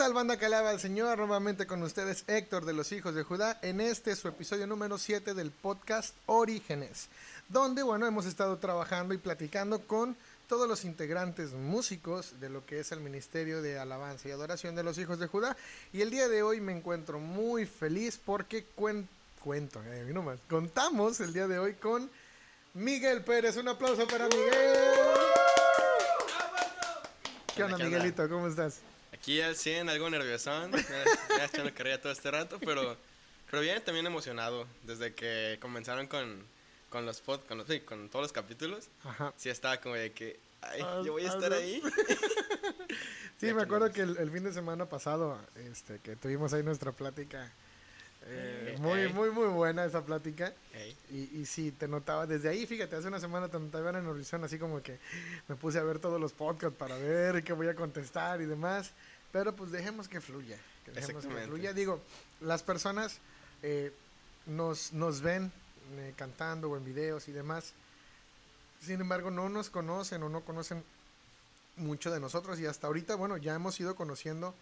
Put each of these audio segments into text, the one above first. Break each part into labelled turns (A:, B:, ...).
A: tal, banda que alaba al Señor? Nuevamente con ustedes Héctor de los Hijos de Judá en este su episodio número 7 del podcast Orígenes, donde, bueno, hemos estado trabajando y platicando con todos los integrantes músicos de lo que es el Ministerio de Alabanza y Adoración de los Hijos de Judá. Y el día de hoy me encuentro muy feliz porque cuen- cuento, eh, contamos el día de hoy con Miguel Pérez. Un aplauso para Miguel. ¿Qué onda,
B: ¿Qué onda?
A: Miguelito? ¿Cómo estás?
B: Aquí al 100, algo nerviosón, ya, echando carrera todo este rato, pero, pero bien, también emocionado. Desde que comenzaron con, con los pod, con, los, sí, con todos los capítulos,
A: Ajá.
B: sí estaba como de que, ay, yo voy a estar ahí.
A: Sí, me acuerdo que el, el fin de semana pasado, este, que tuvimos ahí nuestra plática, eh, muy, muy, muy buena esa plática. Y, y sí, te notaba desde ahí, fíjate, hace una semana te notaba en Horizon, así como que me puse a ver todos los podcasts para ver qué voy a contestar y demás. Pero pues dejemos que fluya, que dejemos que fluya. Digo, las personas eh, nos, nos ven eh, cantando o en videos y demás. Sin embargo, no nos conocen o no conocen mucho de nosotros y hasta ahorita, bueno, ya hemos ido conociendo.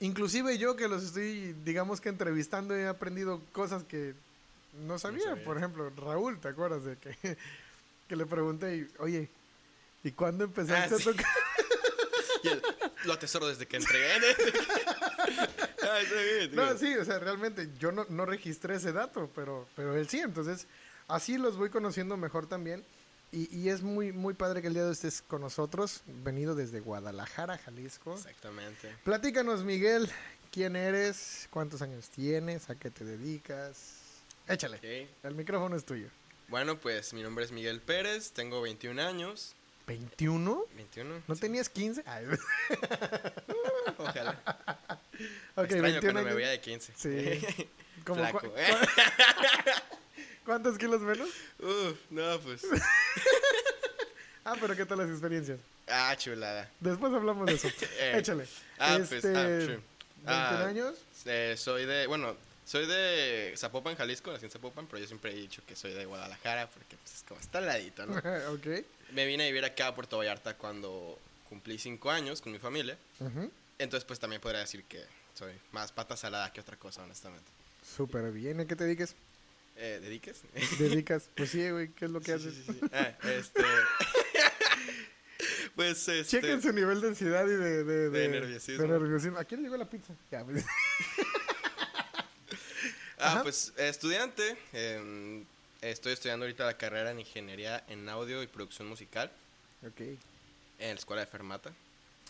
A: Inclusive yo que los estoy, digamos que entrevistando, he aprendido cosas que no sabía.
B: sabía.
A: Por ejemplo, Raúl, ¿te acuerdas de que, que le pregunté, y, oye, ¿y cuándo empezaste
B: Ah,
A: a tocar?
B: y el- lo atesoro desde que entré. Ah, está bien,
A: No, sí, o sea, realmente yo no, no registré ese dato, pero, pero él sí, entonces así los voy conociendo mejor también. Y, y es muy, muy padre que el día de hoy estés con nosotros, venido desde Guadalajara, Jalisco.
B: Exactamente.
A: Platícanos, Miguel, quién eres, cuántos años tienes, a qué te dedicas. Échale,
B: Ok.
A: el micrófono es tuyo.
B: Bueno, pues mi nombre es Miguel Pérez, tengo 21 años.
A: ¿21?
B: 21.
A: ¿No
B: sí.
A: tenías 15? Ay,
B: Ojalá.
A: ok,
B: Extraño
A: 21
B: cuando me
A: años.
B: veía de 15.
A: Sí. Como
B: Flaco. ¿eh?
A: ¿Cuántos kilos menos?
B: Uf, no, pues.
A: Ah, pero ¿qué tal las experiencias?
B: Ah, chulada.
A: Después hablamos de eso.
B: Eh,
A: Échale.
B: ah,
A: este,
B: pues, ah, sí.
A: 21
B: Ah,
A: años.
B: Eh, soy de, bueno, soy de Zapopan, Jalisco, nací en Zapopan, pero yo siempre he dicho que soy de Guadalajara porque pues, es como está al ladito, ¿no?
A: ok.
B: Me vine a vivir acá a Puerto Vallarta cuando cumplí cinco años con mi familia. Entonces, pues también podría decir que soy más pata salada que otra cosa, honestamente.
A: Súper bien. ¿A qué te dediques?
B: Eh, ¿Dediques?
A: ¿Dedicas? Pues sí, güey. ¿Qué es lo que
B: Sí,
A: haces?
B: sí, sí, sí. Ah, este... pues, este...
A: Chequen su nivel de ansiedad y de, de,
B: De nerviosismo.
A: de nerviosismo. ¿A quién le llegó la pizza? Ya, pues.
B: Ah,
A: Ajá.
B: pues estudiante. eh, estoy estudiando ahorita la carrera en Ingeniería en Audio y Producción Musical
A: ok.
B: en la Escuela de Fermata.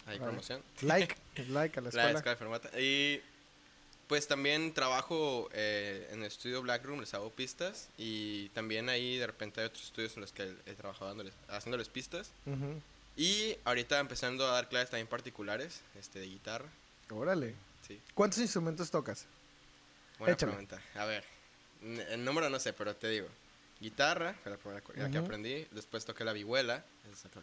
B: Hay promoción.
A: Like. Like a la
B: La
A: escuela.
B: Escuela de Fermata. Y pues también trabajo eh, en el estudio Blackroom, les hago pistas. Y también ahí de repente hay otros estudios en los que he trabajado dándoles- haciéndoles pistas. Y ahorita empezando a dar clases también particulares este, de guitarra.
A: Órale.
B: Sí,
A: ¿Cuántos instrumentos tocas?
B: buena
A: Échale.
B: pregunta. A ver, el número no sé, pero te digo. Guitarra, fue la primera que aprendí. Después toqué la vihuela,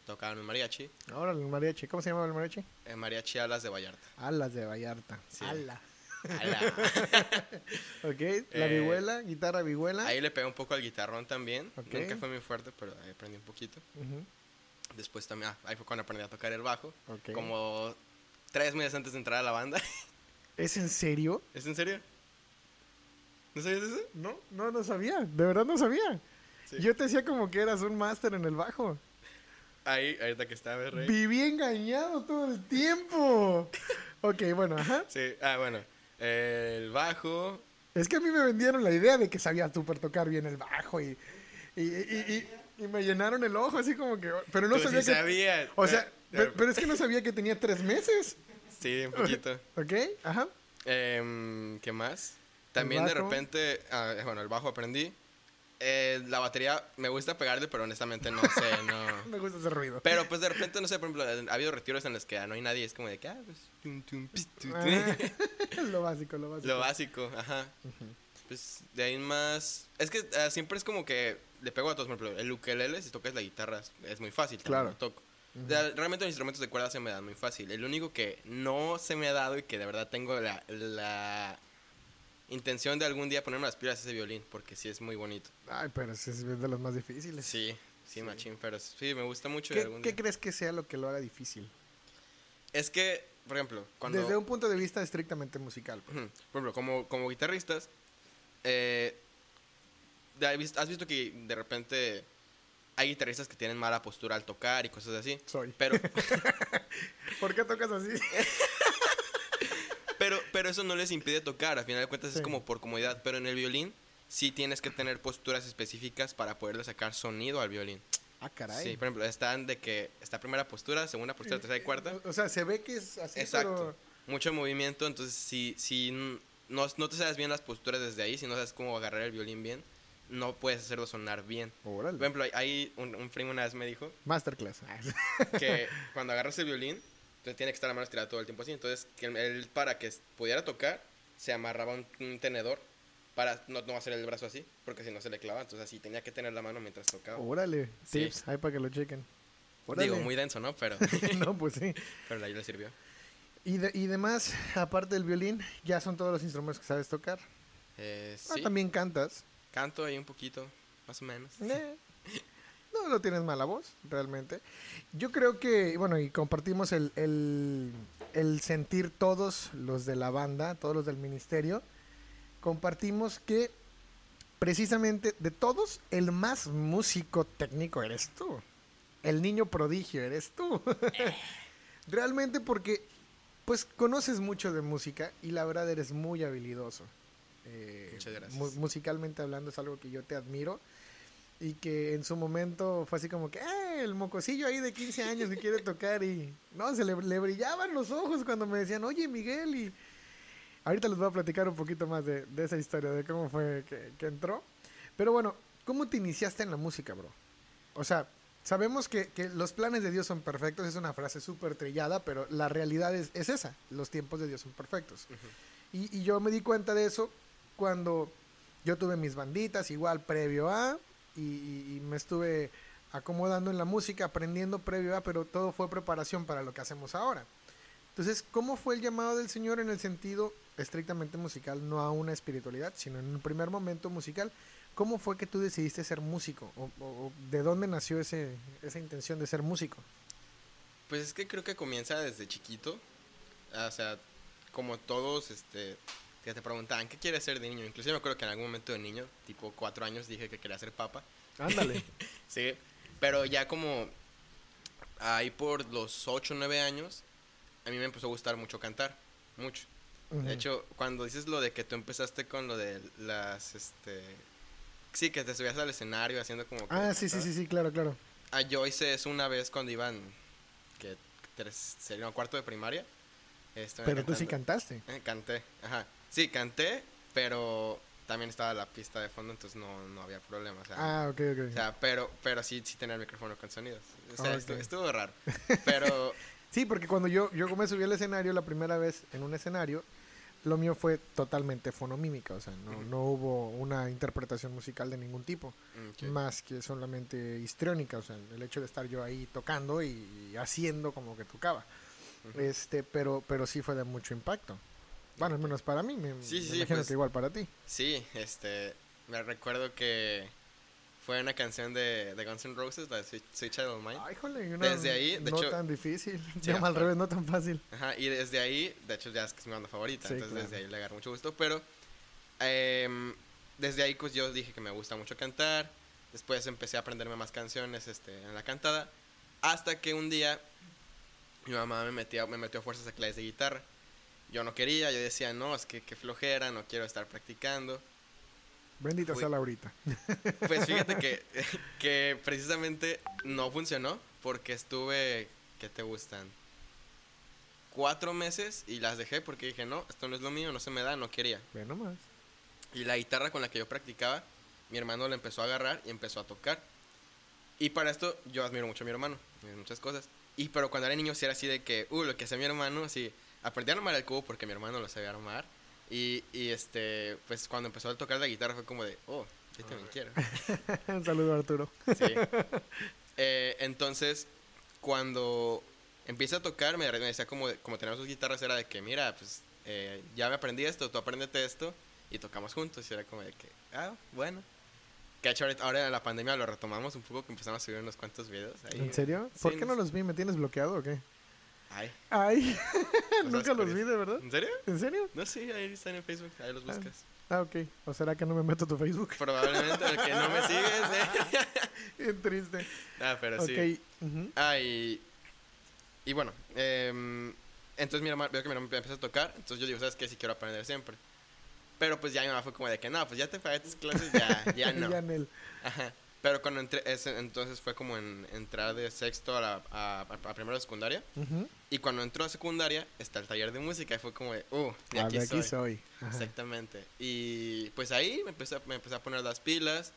B: tocaba en el mariachi.
A: Órale, el mariachi. ¿Cómo se llama el mariachi?
B: eh, mariachi Alas de Vallarta.
A: Alas de Vallarta.
B: Sí.
A: Ala. Ok. La
B: Eh,
A: vihuela, guitarra vihuela.
B: Ahí le pegué un poco al guitarrón también.
A: Ok.
B: Nunca fue muy fuerte, pero ahí aprendí un poquito. Después también, ah, ahí fue cuando aprendí a tocar el bajo. Como tres meses antes de entrar a la banda.
A: ¿Es en serio?
B: ¿Es en serio? ¿No sabías eso?
A: No, no, no sabía. De verdad no sabía.
B: Sí.
A: Yo te decía como que eras un máster en el bajo.
B: Ahí, ahorita que estaba rey.
A: Viví engañado todo el tiempo. ok, bueno, ajá.
B: Sí, ah, bueno. El bajo.
A: Es que a mí me vendieron la idea de que sabías súper tocar bien el bajo y, y, y- y- me llenaron el ojo así como que... Pero no
B: Tú
A: sabía
B: sí
A: que...
B: sabías.
A: O sea, pero, pero es que no sabía que tenía tres meses.
B: Sí, un poquito.
A: ¿Ok? Ajá.
B: Em, ¿Qué más? También de repente, ah, bueno, el bajo aprendí. Eh, la batería me gusta pegarle, pero honestamente no sé, no.
A: Me gusta ese ruido.
B: Pero pues de repente, no sé, por ejemplo, ha habido retiros en los que no hay nadie, es como de que, ah, pues, tum, tum, pis, tu, tu.
A: Ah, lo básico, lo básico.
B: lo básico, ajá. Pues de ahí más, es que ah, siempre es como que le pego a todos, por ejemplo, el ukelele, si tocas la guitarra, es- muy fácil,
A: Claro.
B: lo toco. Realmente los instrumentos de cuerda se me dan muy fácil. El único que no se me ha dado y que de verdad tengo la, la intención de algún día ponerme las pilas es ese violín, porque sí es muy bonito.
A: Ay, pero es de los más difíciles.
B: Sí, sí, machín, pero sí, me gusta mucho
A: ¿Qué,
B: algún
A: qué
B: día.
A: crees que sea lo que lo haga difícil?
B: Es que por ejemplo, cuando...
A: Desde un punto de vista estrictamente musical. pues.
B: Por ejemplo, como, como guitarristas, eh, ya has visto- has visto que de repente hay guitarristas que tienen mala postura al tocar y cosas así.
A: Soy.
B: Pero,
A: ¿Por qué tocas así?
B: pero, pero eso no les impide tocar, a final de cuentas
A: Sí.
B: es como por comodidad. Pero en el violín sí tienes que tener posturas específicas para poderle sacar sonido al violín.
A: Ah, caray.
B: Sí, por ejemplo, están de que está primera postura, segunda postura, tercera y cuarta.
A: O sea, se ve que es así,
B: Exacto. Mucho movimiento, entonces si, si no, no te sabes bien las posturas desde ahí, si no sabes cómo agarrar el violín bien, no puedes hacerlo sonar bien.
A: pero...
B: Por ejemplo, hay, hay un, un primo una vez me dijo
A: Masterclass.
B: que cuando agarras el violín, tiene que estar la mano estirada todo el tiempo así. Entonces, él para que pudiera tocar, se amarraba un, un tenedor para no, no hacer el brazo así, porque si no se le clava. Entonces, así tenía que tener la mano mientras tocaba.
A: Órale.
B: Sí.
A: Tips, ahí para que lo chequen. Órale.
B: Digo, muy denso, ¿no? Pero,
A: no, pues sí.
B: pero ahí le sirvió.
A: Y, de, y demás, aparte del violín, ya son todos los instrumentos que sabes tocar.
B: Eh,
A: Ah, también cantas.
B: canto ahí un poquito, más o menos.
A: Eh, No, no tienes mala voz, realmente. Yo creo que, bueno, y compartimos el, el, el sentir todos los de la banda, todos los del ministerio, compartimos que precisamente de todos, el más músico técnico eres tú. El niño prodigio eres tú. realmente porque, pues, conoces mucho de música y la verdad eres muy habilidoso. Eh,
B: Muchas gracias.
A: mu- musicalmente hablando es algo que yo te admiro y que en su momento fue así como que "Eh, el mocosillo ahí de 15 años que quiere tocar y no, se le, le brillaban los ojos cuando me decían, oye Miguel y ahorita les voy a platicar un poquito más de, de esa historia, de cómo fue que, que entró. Pero bueno, ¿cómo te iniciaste en la música, bro? O sea, sabemos que, que los planes de Dios son perfectos, es una frase súper trillada, pero la realidad es, es esa, los tiempos de Dios son perfectos.
B: Ujú.
A: Y, y yo me di cuenta de eso cuando yo tuve mis banditas, igual previo a, y, y- y me estuve acomodando en la música, aprendiendo previo a, pero todo fue preparación para lo que hacemos ahora. Entonces, ¿cómo fue el llamado del Señor en el sentido estrictamente musical, no a una espiritualidad, sino en un primer momento musical? ¿Cómo fue que tú decidiste ser músico? ¿O, o- de dónde nació ese, esa intención de ser músico?
B: Pues es que creo que comienza desde chiquito. O sea, como todos, este, que te preguntaban, ¿qué quieres ser de niño? Inclusive me acuerdo que en algún momento de niño, tipo cuatro años, dije que quería ser papa.
A: Ándale.
B: Sí, pero ya como ahí por los 8 o 9 años, a mí me empezó a gustar mucho cantar, mucho. De hecho, cuando dices lo de que tú empezaste con lo de las, este... Sí, que te subías al escenario haciendo como...
A: ah, sí, sí, sí, sí, claro, claro.
B: Ah, yo hice eso una vez cuando iban, que tres, sería cuarto de primaria.
A: Pero tú sí cantaste.
B: Eh, canté, ajá. Sí, canté, pero también estaba la pista de fondo, entonces no, no había problema. O sea,
A: Ah, ok, ok.
B: o sea, pero, pero sí, sí tenía el micrófono con sonidos. O sea, estuvo, estuvo raro. Pero,
A: Sí, porque cuando yo, yo me subí al escenario la primera vez en un escenario, lo mío fue totalmente fonomímica, o sea, no, no hubo una interpretación musical de ningún tipo,
B: mm,
A: más que solamente histriónica, o sea, el hecho de estar yo ahí tocando y, y haciendo como que tocaba. Este, pero, pero sí fue de mucho impacto. Bueno, al menos para mí, me,
B: Sí,
A: me
B: sí,
A: imagino
B: pues-
A: que igual para ti.
B: Sí, este, me recuerdo que fue una canción de, de Guns N' Roses, la de Sweet, Sweet Child of Mine.
A: Ay, jole, una
B: Desde ahí, de
A: no
B: hecho-
A: tan difícil,
B: Sí,
A: llama al revés, no tan fácil.
B: Ajá, y desde ahí, de hecho ya es que es mi banda favorita, entonces
A: claro.
B: desde ahí le agarro mucho gusto, pero em, desde ahí pues yo dije que me gusta mucho cantar, después empecé a aprenderme más canciones este, en la cantada, hasta que un día mi mamá me metió, me metió a fuerzas a clases de guitarra. Yo no quería, yo decía, no, es que qué flojera, no quiero estar practicando.
A: Bendita
B: Fui-
A: sea Laurita.
B: Pues fíjate que, que precisamente no funcionó porque estuve, ¿qué te gustan? Cuatro meses y las dejé porque dije, no, esto no es lo mío, no se me da, no quería.
A: Ve nomás.
B: Y la guitarra con la que yo practicaba, mi hermano la empezó a agarrar y empezó a tocar. Y para esto yo admiro mucho a mi hermano, en muchas cosas. Y pero cuando era niño sí era así de que, uh, lo que hacía mi hermano, así, aprendí a armar el cubo porque mi hermano lo sabía armar. Y, y este, pues cuando empezó a tocar la guitarra fue como de, oh, yo también quiero.
A: Un saludo Arturo.
B: Sí. Eh, entonces, cuando empieza a tocar, me, decía como, como tenemos sus guitarras, era de que, mira, pues eh, ya me aprendí esto, tú aprendete esto, y tocamos juntos. Y era como de que, ah, bueno. Que ahora en la pandemia lo retomamos un poco, que empezamos a subir unos cuantos videos. Ahí.
A: ¿En serio?
B: Sí,
A: ¿Por qué no los vi? ¿Me tienes bloqueado o qué?
B: Ay,
A: Ay,
B: Cosas
A: nunca los vi, de verdad.
B: ¿en serio?
A: ¿En serio?
B: No, sí, ahí están en Facebook, ahí los
A: Ah.
B: buscas.
A: Ah, ok. ¿O será que no me meto a tu Facebook?
B: Probablemente el que no me sigues, ¿eh?
A: Bien triste.
B: Ah, pero sí.
A: Ok. ujú.
B: Ah, y, y bueno, em, entonces mi hermano, veo que mi hermano empieza a tocar, entonces yo digo, ¿sabes qué? Sí quiero aprender siempre. Pero pues ya mi mamá fue como de que, no, pues ya te pagué tus clases, ya, ya no.
A: Ya en el-
B: Ajá. Pero cuando entré, ese- entonces fue como en entrar de sexto a, la, a, a- a primero de secundaria.
A: ujú.
B: Y cuando entró a secundaria, está el taller de música y fue como de, uh, de
A: Ah,
B: aquí,
A: de aquí
B: soy.
A: soy. Ajá.
B: Exactamente. Y pues ahí me empecé, a- me empecé a poner las pilas.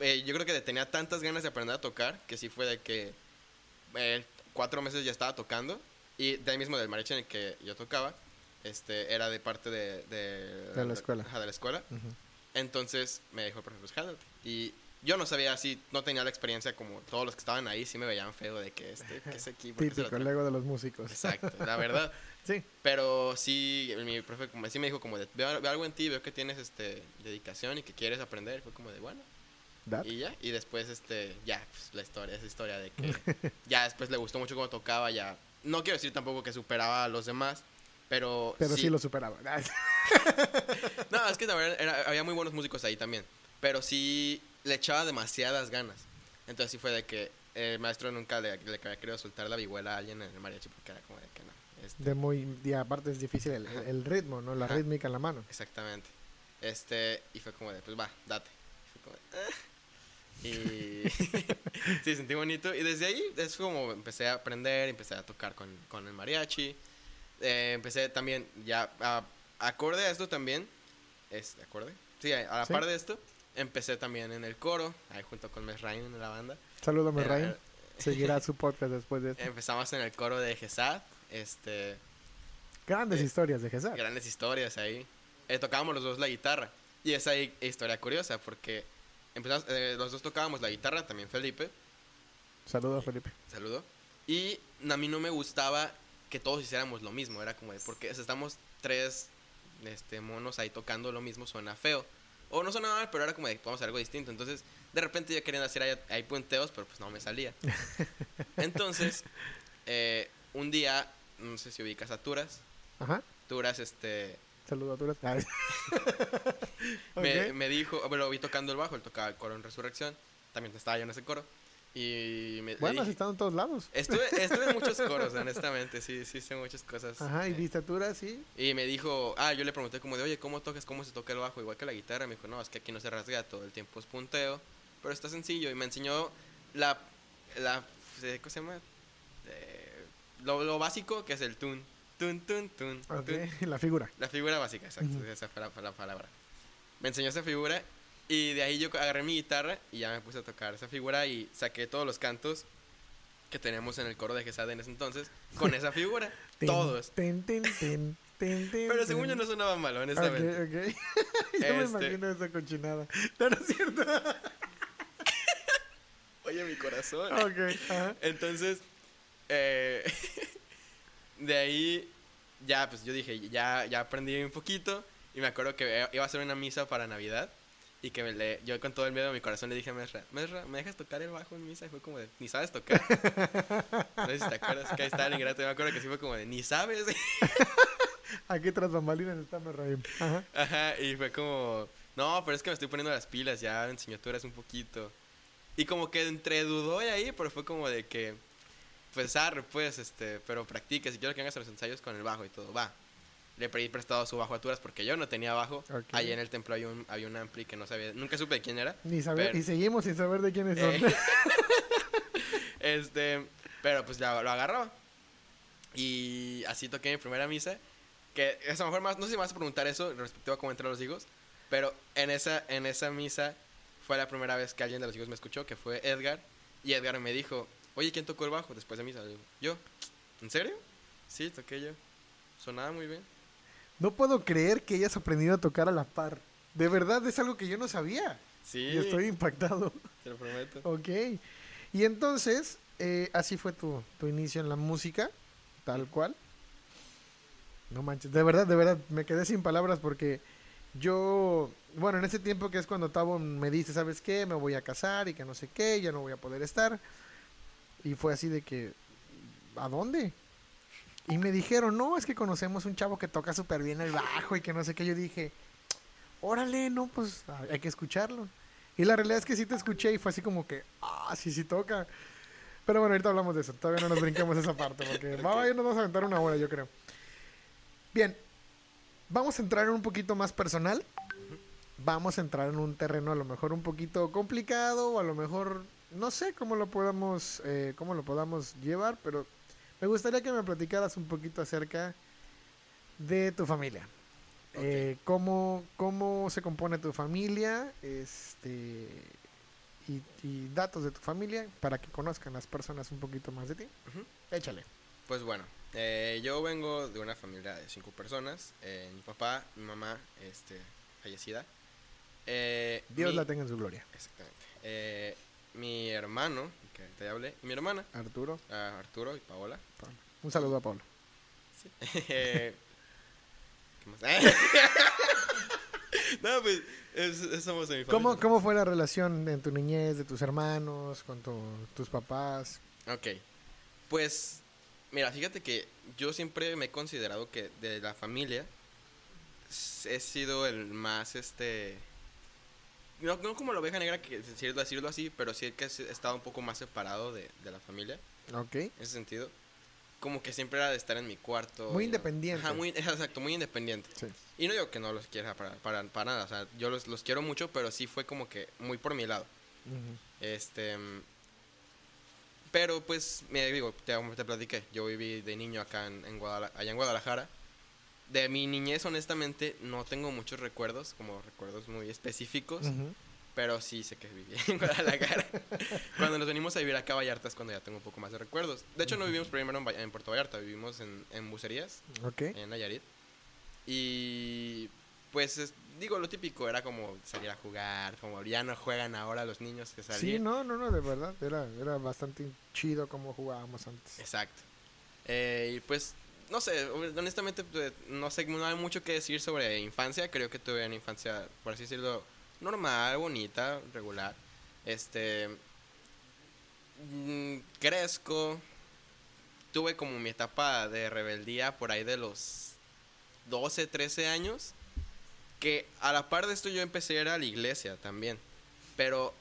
B: Eh, yo creo que tenía tantas ganas de aprender a tocar que sí fue de que eh, cuatro meses ya estaba tocando. Y de ahí mismo del mariachi en el que yo tocaba, este, era de parte de... De,
A: De la escuela.
B: De la escuela.
A: Ujú.
B: Entonces me dijo el profesor, pues jálate. Y yo no sabía así, no tenía la experiencia como todos los que estaban ahí, sí me veían feo de que este, que lo
A: Típico, el ego de los músicos.
B: Exacto, la verdad.
A: Sí.
B: Pero sí, mi profe como, sí me dijo como de, veo, veo algo en ti, veo que tienes este dedicación y que quieres aprender. Fue como de, bueno,
A: That.
B: y ya. Y después, este, ya, pues la historia, esa historia de que ya después le gustó mucho cómo tocaba, ya. No quiero decir tampoco que superaba a los demás, pero...
A: Pero sí, lo superaba.
B: No, es que verdad era- había muy buenos músicos ahí también. Pero sí le echaba demasiadas ganas. Entonces sí fue de que el maestro nunca le, le había querido soltar la vihuela a alguien en el mariachi porque era como de que no. este,
A: De muy, y aparte es difícil el, el- ritmo, ¿no? La
B: Ajá.
A: rítmica en la mano.
B: Exactamente. Este, y fue como de, pues va, date. Y como de, "Ah". Y sí, sentí bonito. Y desde ahí es como empecé a aprender, empecé a tocar con, con el mariachi. Eh, empecé también, ya, a- acorde a esto también, es, ¿acorde? Sí, a, a la
A: Sí.
B: par de esto, empecé también en el coro, ahí junto con Mesrain en la banda.
A: Salúdame,
B: Era-
A: Ryan. Seguirá su podcast después de esto.
B: Empezamos en el coro de Gesad, este,
A: Grandes
B: eh,
A: historias de Jesús.
B: grandes historias ahí. Eh, tocábamos los dos la guitarra. Y esa hi- historia curiosa, porque empezamos, eh, los dos tocábamos la guitarra, también Felipe,
A: Saludos, Felipe.
B: saludo. Y a mí no me gustaba que todos hiciéramos lo mismo, era como de, porque o sea, estamos tres este, monos ahí tocando lo mismo, suena feo. O no suena mal, pero era como de, vamos a hacer algo distinto. Entonces, de repente yo quería hacer ahí, ahí puenteos, pero pues no me salía. Entonces, eh, un día, no sé si ubicas a Turas,
A: Ajá.
B: Turas, este,
A: Saludos, Arturas. Ay.
B: me, me dijo, bueno, lo vi tocando el bajo, él tocaba el coro en Resurrección, también estaba yo en ese coro. Y me,
A: Bueno, has estado en todos lados.
B: estuve, estuve en muchos coros, honestamente, sí, sí hice muchas cosas.
A: Ajá, y
B: eh,
A: sí.
B: y me dijo, ah, yo le pregunté como de, oye, ¿cómo tocas? ¿Cómo se toca el bajo? Igual que la guitarra. Me dijo, no, es que aquí no se rasga, todo el tiempo es punteo, pero está sencillo. Y me enseñó la, la, eh, ¿cómo se llama? Eh, lo, lo básico que es el tun, tun, tun, tun, tun.
A: la figura.
B: La figura básica, exacto,
A: Ujú.
B: esa fue la, la palabra. Me enseñó esa figura y de ahí yo agarré mi guitarra y ya me puse a tocar esa figura y saqué todos los cantos que teníamos en el coro de Gesad en ese entonces con esa figura. Todos. Pero según yo no sonaba mal, honestamente.
A: Ok, ok. yo me
B: Este-
A: imagino esa cochinada. No, no es cierto.
B: Oye, mi corazón.
A: ok.
B: Entonces, eh, de ahí ya, pues yo dije, ya, ya aprendí un poquito. Y me acuerdo que iba a hacer una misa para Navidad. Y que me le- yo con todo el miedo de mi corazón le dije a Mesra, Mesra, ¿me dejas tocar el bajo en misa? Y fue como de, ni sabes tocar. no sé si te acuerdas que ahí estaba el ingrato. Yo me acuerdo que sí fue como de, ni sabes.
A: Aquí tras bambalinas está Merraim. Ajá.
B: Ajá, y fue como, no, pero es que me estoy poniendo las pilas, ya tú eras un poquito. Y como que entre dudó y ahí, pero fue como de que, pues arre, pues, este, pero practica, si quiero que hagas los ensayos con el bajo y todo, va. Le pedí prestado su bajo a Turas porque yo no tenía bajo. Ahí en el templo había un, había un ampli que no sabía, nunca supe de quién era.
A: Ni saber,
B: Pero-
A: y seguimos sin saber de quiénes son.
B: Eh, este, pero pues ya lo agarraba. Y así toqué mi primera misa. Que es a lo mejor más, no sé si me vas a preguntar eso respecto a cómo entrar los hijos. Pero en esa, en esa misa fue la primera vez que alguien de los hijos me escuchó, que fue Edgar. Y Edgar me dijo, oye, ¿quién tocó el bajo después de misa? Yo. ¿En serio? Sí, toqué yo. Sonaba muy bien.
A: No puedo creer que hayas aprendido a tocar a la par. De verdad es algo que yo no sabía.
B: Sí,
A: Y estoy impactado.
B: te lo prometo.
A: Ok. Y entonces, eh, así fue tu, tu inicio en la música, tal cual. No manches, de verdad, de verdad, me quedé sin palabras porque yo, bueno, en ese tiempo que es cuando Tavo me dice, ¿sabes qué? Me voy a casar y que no sé qué, ya no voy a poder estar. Y fue así de que, ¿a dónde? Y me dijeron, no, es que conocemos un chavo que toca súper bien el bajo y que no sé qué. Yo dije, órale, no, pues hay que escucharlo. Y la realidad es que sí te escuché y fue así como que, ah, sí, sí toca. Pero bueno, ahorita hablamos de eso. Todavía no nos brinquemos esa parte porque va, nos vamos a aventar una hora, yo creo. Bien, vamos a entrar en un poquito más personal. Vamos a entrar en un terreno a lo mejor un poquito complicado o a lo mejor no sé cómo lo podamos eh, cómo lo podamos llevar, pero me gustaría que me platicaras un poquito acerca de tu familia. Eh, cómo, cómo se compone tu familia, este y, datos de tu familia para que conozcan las personas un poquito más de ti. Échale.
B: Pues bueno, eh, yo vengo de una familia de cinco personas. Eh, mi papá, mi mamá, este, fallecida.
A: Dios la tenga en su gloria.
B: Exactamente. mi hermano, que te hablé, mi hermana.
A: Arturo.
B: Arturo y Paola.
A: Un saludo a Paola.
B: Sí. no, pues somos mi
A: ¿Cómo, ¿Cómo fue la relación en tu niñez, de tus hermanos, con tus papás?
B: Ok. Pues, mira, fíjate que yo siempre me he considerado que de la familia he sido el más, este... No, no como la oveja negra, que decirlo, decirlo así, pero sí que he estado un poco más separado de, de la familia.
A: Ok.
B: En ese sentido como que siempre era de estar en mi cuarto.
A: Muy independiente.
B: muy, exacto, muy independiente. Y no digo que no los quiera para, para, para nada, o sea, yo los, los, quiero mucho, pero sí fue como que muy por mi lado. Este... Pero pues, me digo, te, te platiqué, yo viví de niño acá en, en allá en Guadalajara. De mi niñez, honestamente, no tengo muchos recuerdos, como recuerdos muy específicos. Pero sí sé que viví en Guadalajara. cuando nos venimos a vivir acá a Vallarta es cuando ya tengo un poco más de recuerdos. De hecho, no vivimos primero en, Puerto Vallarta, vivimos en, en Bucerías, en Nayarit. Y pues digo, lo típico era como salir a jugar, como ya no juegan ahora los niños que salían.
A: Sí, no, no, no, de verdad, era, era bastante chido como jugábamos antes.
B: Exacto. Eh, y pues, no sé, honestamente, pues, no sé, no hay mucho que decir sobre infancia, creo que tuve una infancia, por así decirlo, normal, bonita, regular. Este. Mm, crezco. Tuve como mi etapa de rebeldía por ahí de los 12, 13 años. Que a la par de esto yo empecé a ir a la iglesia también. Pero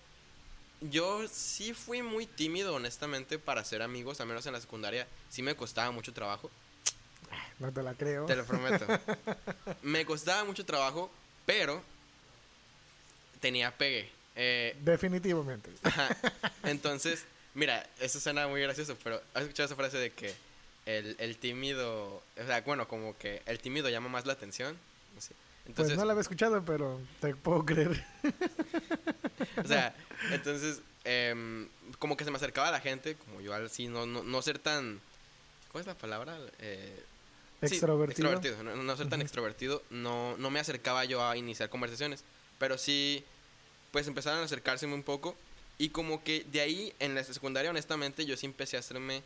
B: yo sí fui muy tímido, honestamente, para hacer amigos, al menos en la secundaria. Sí me costaba mucho trabajo.
A: No te la creo.
B: Te lo prometo. me costaba mucho trabajo, pero tenía pegue. Eh,
A: Definitivamente.
B: Entonces, mira, eso suena muy gracioso, pero ¿has escuchado esa frase de que el, el tímido, o sea, bueno, como que el tímido llama más la atención?
A: Entonces, pues no la había escuchado, pero te puedo creer.
B: o sea, entonces, em, como que se me acercaba a la gente, como yo así, no, no, no ser tan... ¿Cuál es la palabra? Eh,
A: extrovertido.
B: extrovertido. No, ser tan extrovertido, no, no me acercaba yo a iniciar conversaciones, pero sí pues empezaron a acercarse un poco. Y como que de ahí, en la secundaria, honestamente, yo sí empecé a hacerme,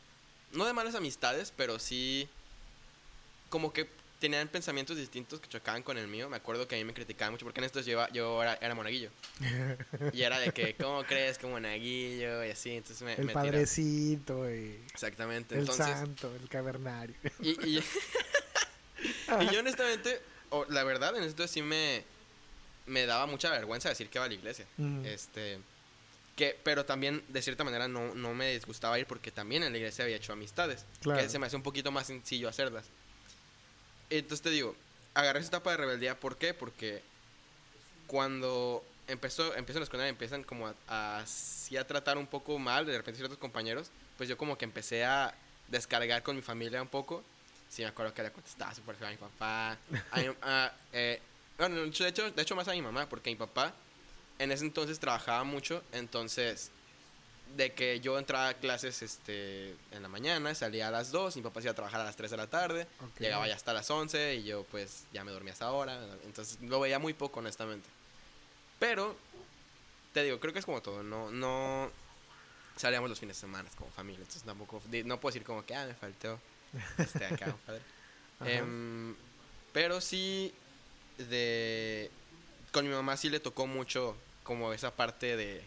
B: no de malas amistades, pero sí como que tenían pensamientos distintos que chocaban con el mío. Me acuerdo que a mí me criticaban mucho porque en estos yo, yo era, era, monaguillo. y era de que, ¿cómo crees que monaguillo? Y así, entonces me...
A: El padrecito y...
B: Exactamente.
A: El santo, el cavernario.
B: Y, y, y yo honestamente, la verdad, en esto sí me me daba mucha vergüenza decir que iba a la iglesia. Este que pero también de cierta manera no, no me disgustaba ir porque también en la iglesia había hecho amistades, que se me hace un poquito más sencillo hacerlas. Entonces te digo, agarré esa etapa de rebeldía, ¿por qué? Porque cuando empezó empezó la escuela empiezan como a, a, a tratar un poco mal de repente ciertos compañeros, pues yo como que empecé a descargar con mi familia un poco. Sí, me acuerdo que le contestaba súper feo a mi papá. A, eh, bueno, de hecho, de hecho más a mi mamá, porque mi papá en ese entonces trabajaba mucho, entonces de que yo entraba a clases este, en la mañana, salía a las 2, mi papá se iba a trabajar a las 3 de la tarde, llegaba ya hasta las 11 y yo pues ya me dormía hasta ahora, entonces lo veía muy poco honestamente. Pero, te digo, creo que es como todo, no, no salíamos los fines de semana como familia, entonces tampoco, no puedo decir como que, ah, me faltó este acá, padre. Em, pero sí de... Con mi mamá sí le tocó mucho como esa parte de...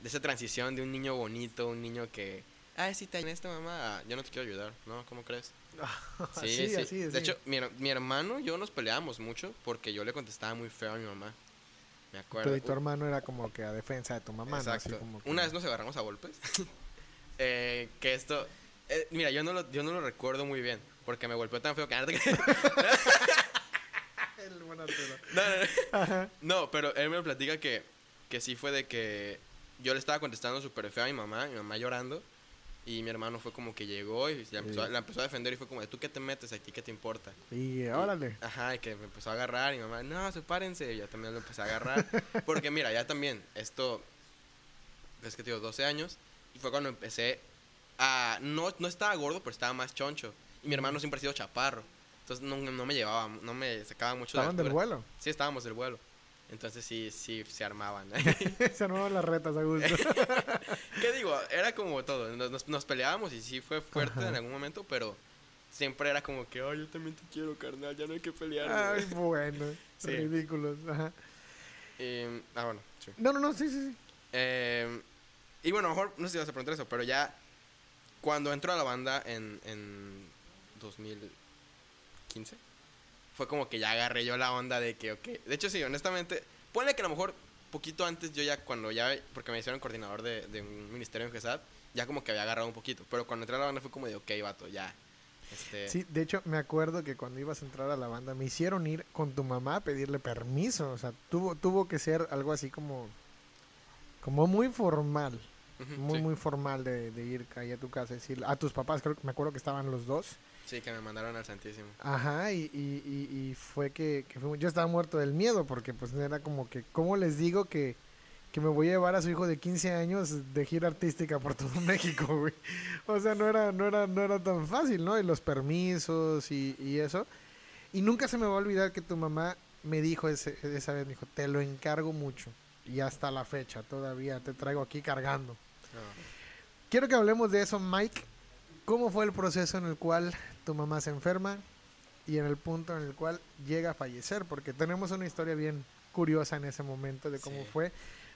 B: De esa transición de un niño bonito, un niño que ay, si te esta mamá, yo no te quiero ayudar, ¿no? ¿Cómo crees?
A: Sí, sí, así,
B: De hecho, mi, mi hermano y yo nos peleábamos mucho porque yo le contestaba muy feo a mi mamá. Me acuerdo.
A: Pero y tu hermano era como que a defensa de tu mamá,
B: Exacto.
A: ¿no? Así como que-
B: Una vez nos agarramos a golpes. eh, que esto. eh, mira, yo no, lo, yo no lo recuerdo muy bien. Porque me golpeó tan feo que.
A: El buen
B: no, no, no. No, pero él me platica que, que sí fue de que yo le estaba contestando súper feo a mi mamá, mi mamá llorando. Y mi hermano fue como que llegó y la empezó, a-
A: Sí.
B: la empezó a defender y fue como de, ¿tú qué te metes aquí? ¿Qué te importa?
A: Y órale.
B: Ajá, y que me empezó a agarrar y mi mamá, no, sepárense. Y yo también lo empecé a agarrar. Porque mira, ya también, esto, es que tengo 12 años. Y fue cuando empecé a, no, no estaba gordo, pero estaba más choncho. Y mi hermano siempre ha sido chaparro. Entonces no, no me llevaba, no me sacaba mucho de
A: Estaban del
B: altura.
A: vuelo.
B: Sí, estábamos del vuelo. Entonces sí, sí, se armaban.
A: Se armaban las retas a gusto.
B: ¿Qué digo? Era como todo. Nos, peleábamos y sí fue fuerte
A: Ajá.
B: en algún momento, pero siempre era como que, ay, yo también te quiero, carnal, ya no hay que pelear.
A: Ay, bueno.
B: Sí.
A: Ridículos. Ajá.
B: Eh, ah, bueno, sí.
A: No, no, no, sí, sí, sí.
B: Eh, y bueno, a lo mejor no sé si vas a preguntar eso, pero ya cuando entró a la banda en, en 2015, fue como que ya agarré yo la onda de que, ok. De hecho, sí, honestamente, ponle que a lo mejor poquito antes yo ya, cuando ya, porque me hicieron coordinador de, de un ministerio en GESAD, ya como que había agarrado un poquito. Pero cuando entré a la banda fue como de, ok, vato, ya. Este,
A: Sí, de hecho, me acuerdo que cuando ibas a entrar a la banda, me hicieron ir con tu mamá a pedirle permiso. O sea, tuvo, tuvo que ser algo así como. Como muy formal. Muy,
B: sí.
A: muy formal de, de ir ahí a tu casa y decir. A tus papás, creo que me acuerdo que estaban los dos.
B: Sí, que me mandaron al Santísimo.
A: Ajá, y, y, y, y fue que, que fue- yo estaba muerto del miedo porque pues era como que, ¿cómo les digo que, que me voy a llevar a su hijo de 15 años de gira artística por todo México, güey? O sea, no era, no era, no era tan fácil, ¿no? Y los permisos y, y eso. Y nunca se me va a olvidar que tu mamá me dijo ese- esa vez, me dijo, te lo encargo mucho. Y hasta la fecha todavía te traigo aquí cargando. Quiero que hablemos de eso, Mike. ¿Cómo fue el proceso en el cual tu mamá se enferma y en el punto en el cual llega a fallecer? Porque tenemos una historia bien curiosa en ese momento de cómo
B: Sí.
A: fue,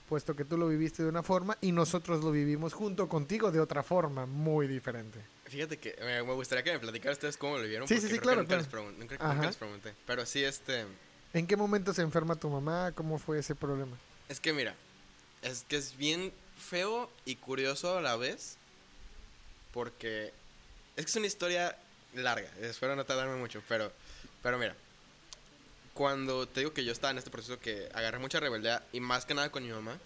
A: puesto que tú lo viviste de una forma y nosotros lo vivimos junto contigo de otra forma muy diferente.
B: Fíjate que me, me gustaría que me platicaran ustedes cómo lo vivieron.
A: Sí, sí, sí, claro,
B: Nunca,
A: claro.
B: les, nunca les pregunté. Pero sí, este...
A: ¿En qué momento se enferma tu mamá? ¿Cómo fue ese problema?
B: Es que mira, es que es bien feo y curioso a la vez. Porque es que es una historia larga. Espero no tardarme mucho, pero, pero mira. Cuando te digo que yo estaba en este proceso que agarré mucha rebeldía y más que nada con mi mamá,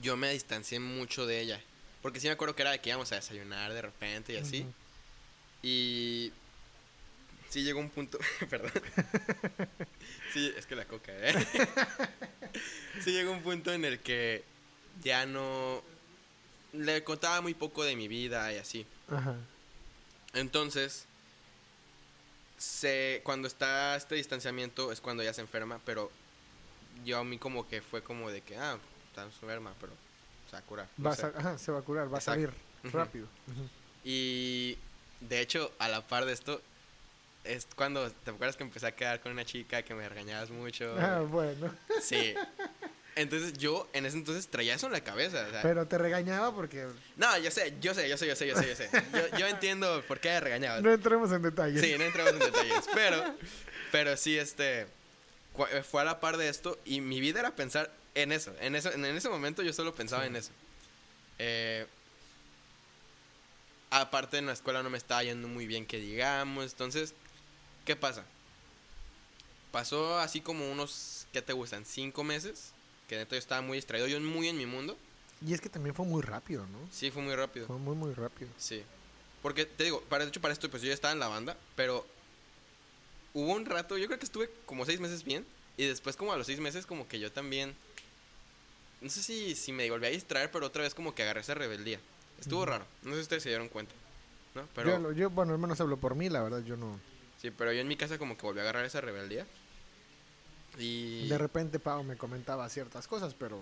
B: yo me distancié mucho de ella. Porque sí me acuerdo que era de que íbamos a desayunar de repente y así.
A: Ujú.
B: Y sí llegó un punto, perdón. Sí, es que la coca, ¿eh? Sí llegó un punto en el que ya no le contaba muy poco de mi vida y así.
A: Ajá.
B: Entonces, se, cuando está este distanciamiento es cuando ella se enferma, pero yo a mí como que fue como de que, ah, está enferma, pero se va a curar. no
A: Va a ajá, se va a curar, va a salir rápido.
B: Y de hecho, a la par de esto, es cuando te acuerdas que empecé a quedar con una chica que me regañabas mucho.
A: Ah, bueno.
B: Sí. Entonces yo en ese entonces traía eso en la cabeza. o sea,
A: Pero te regañaba porque
B: no, yo sé, yo sé, yo sé, yo sé, yo sé, yo sé. Yo, yo entiendo por qué me regañabas.
A: no entremos en detalles.
B: Sí, no entramos en detalles. Pero, pero sí, este. cu- Fue a la par de esto y mi vida era pensar en eso. En, eso, en ese momento yo solo pensaba
A: Sí.
B: en eso. Eh, aparte en la escuela no me estaba yendo muy bien, que digamos. Entonces, ¿qué pasa? Pasó así como unos, ¿qué te gustan? Cinco meses. Que neta yo estaba muy distraído, yo muy en mi mundo.
A: Y es que también fue muy rápido, ¿no?
B: Sí, fue muy rápido.
A: Fue muy, muy rápido.
B: Sí. Porque te digo, para, de hecho, para esto, pues yo ya estaba en la banda, pero hubo un rato, yo creo que estuve como seis meses bien, y después, como a los seis meses, como que yo también. No sé si, si me volví a distraer, pero otra vez, como que agarré esa rebeldía. Estuvo raro. No sé si ustedes se dieron cuenta. ¿No? Pero.
A: Yo, yo, bueno, al menos hablo por mí, la verdad, yo no.
B: Sí, pero yo en mi casa, como que volví a agarrar esa rebeldía. Y.
A: De repente Pau me comentaba ciertas cosas, pero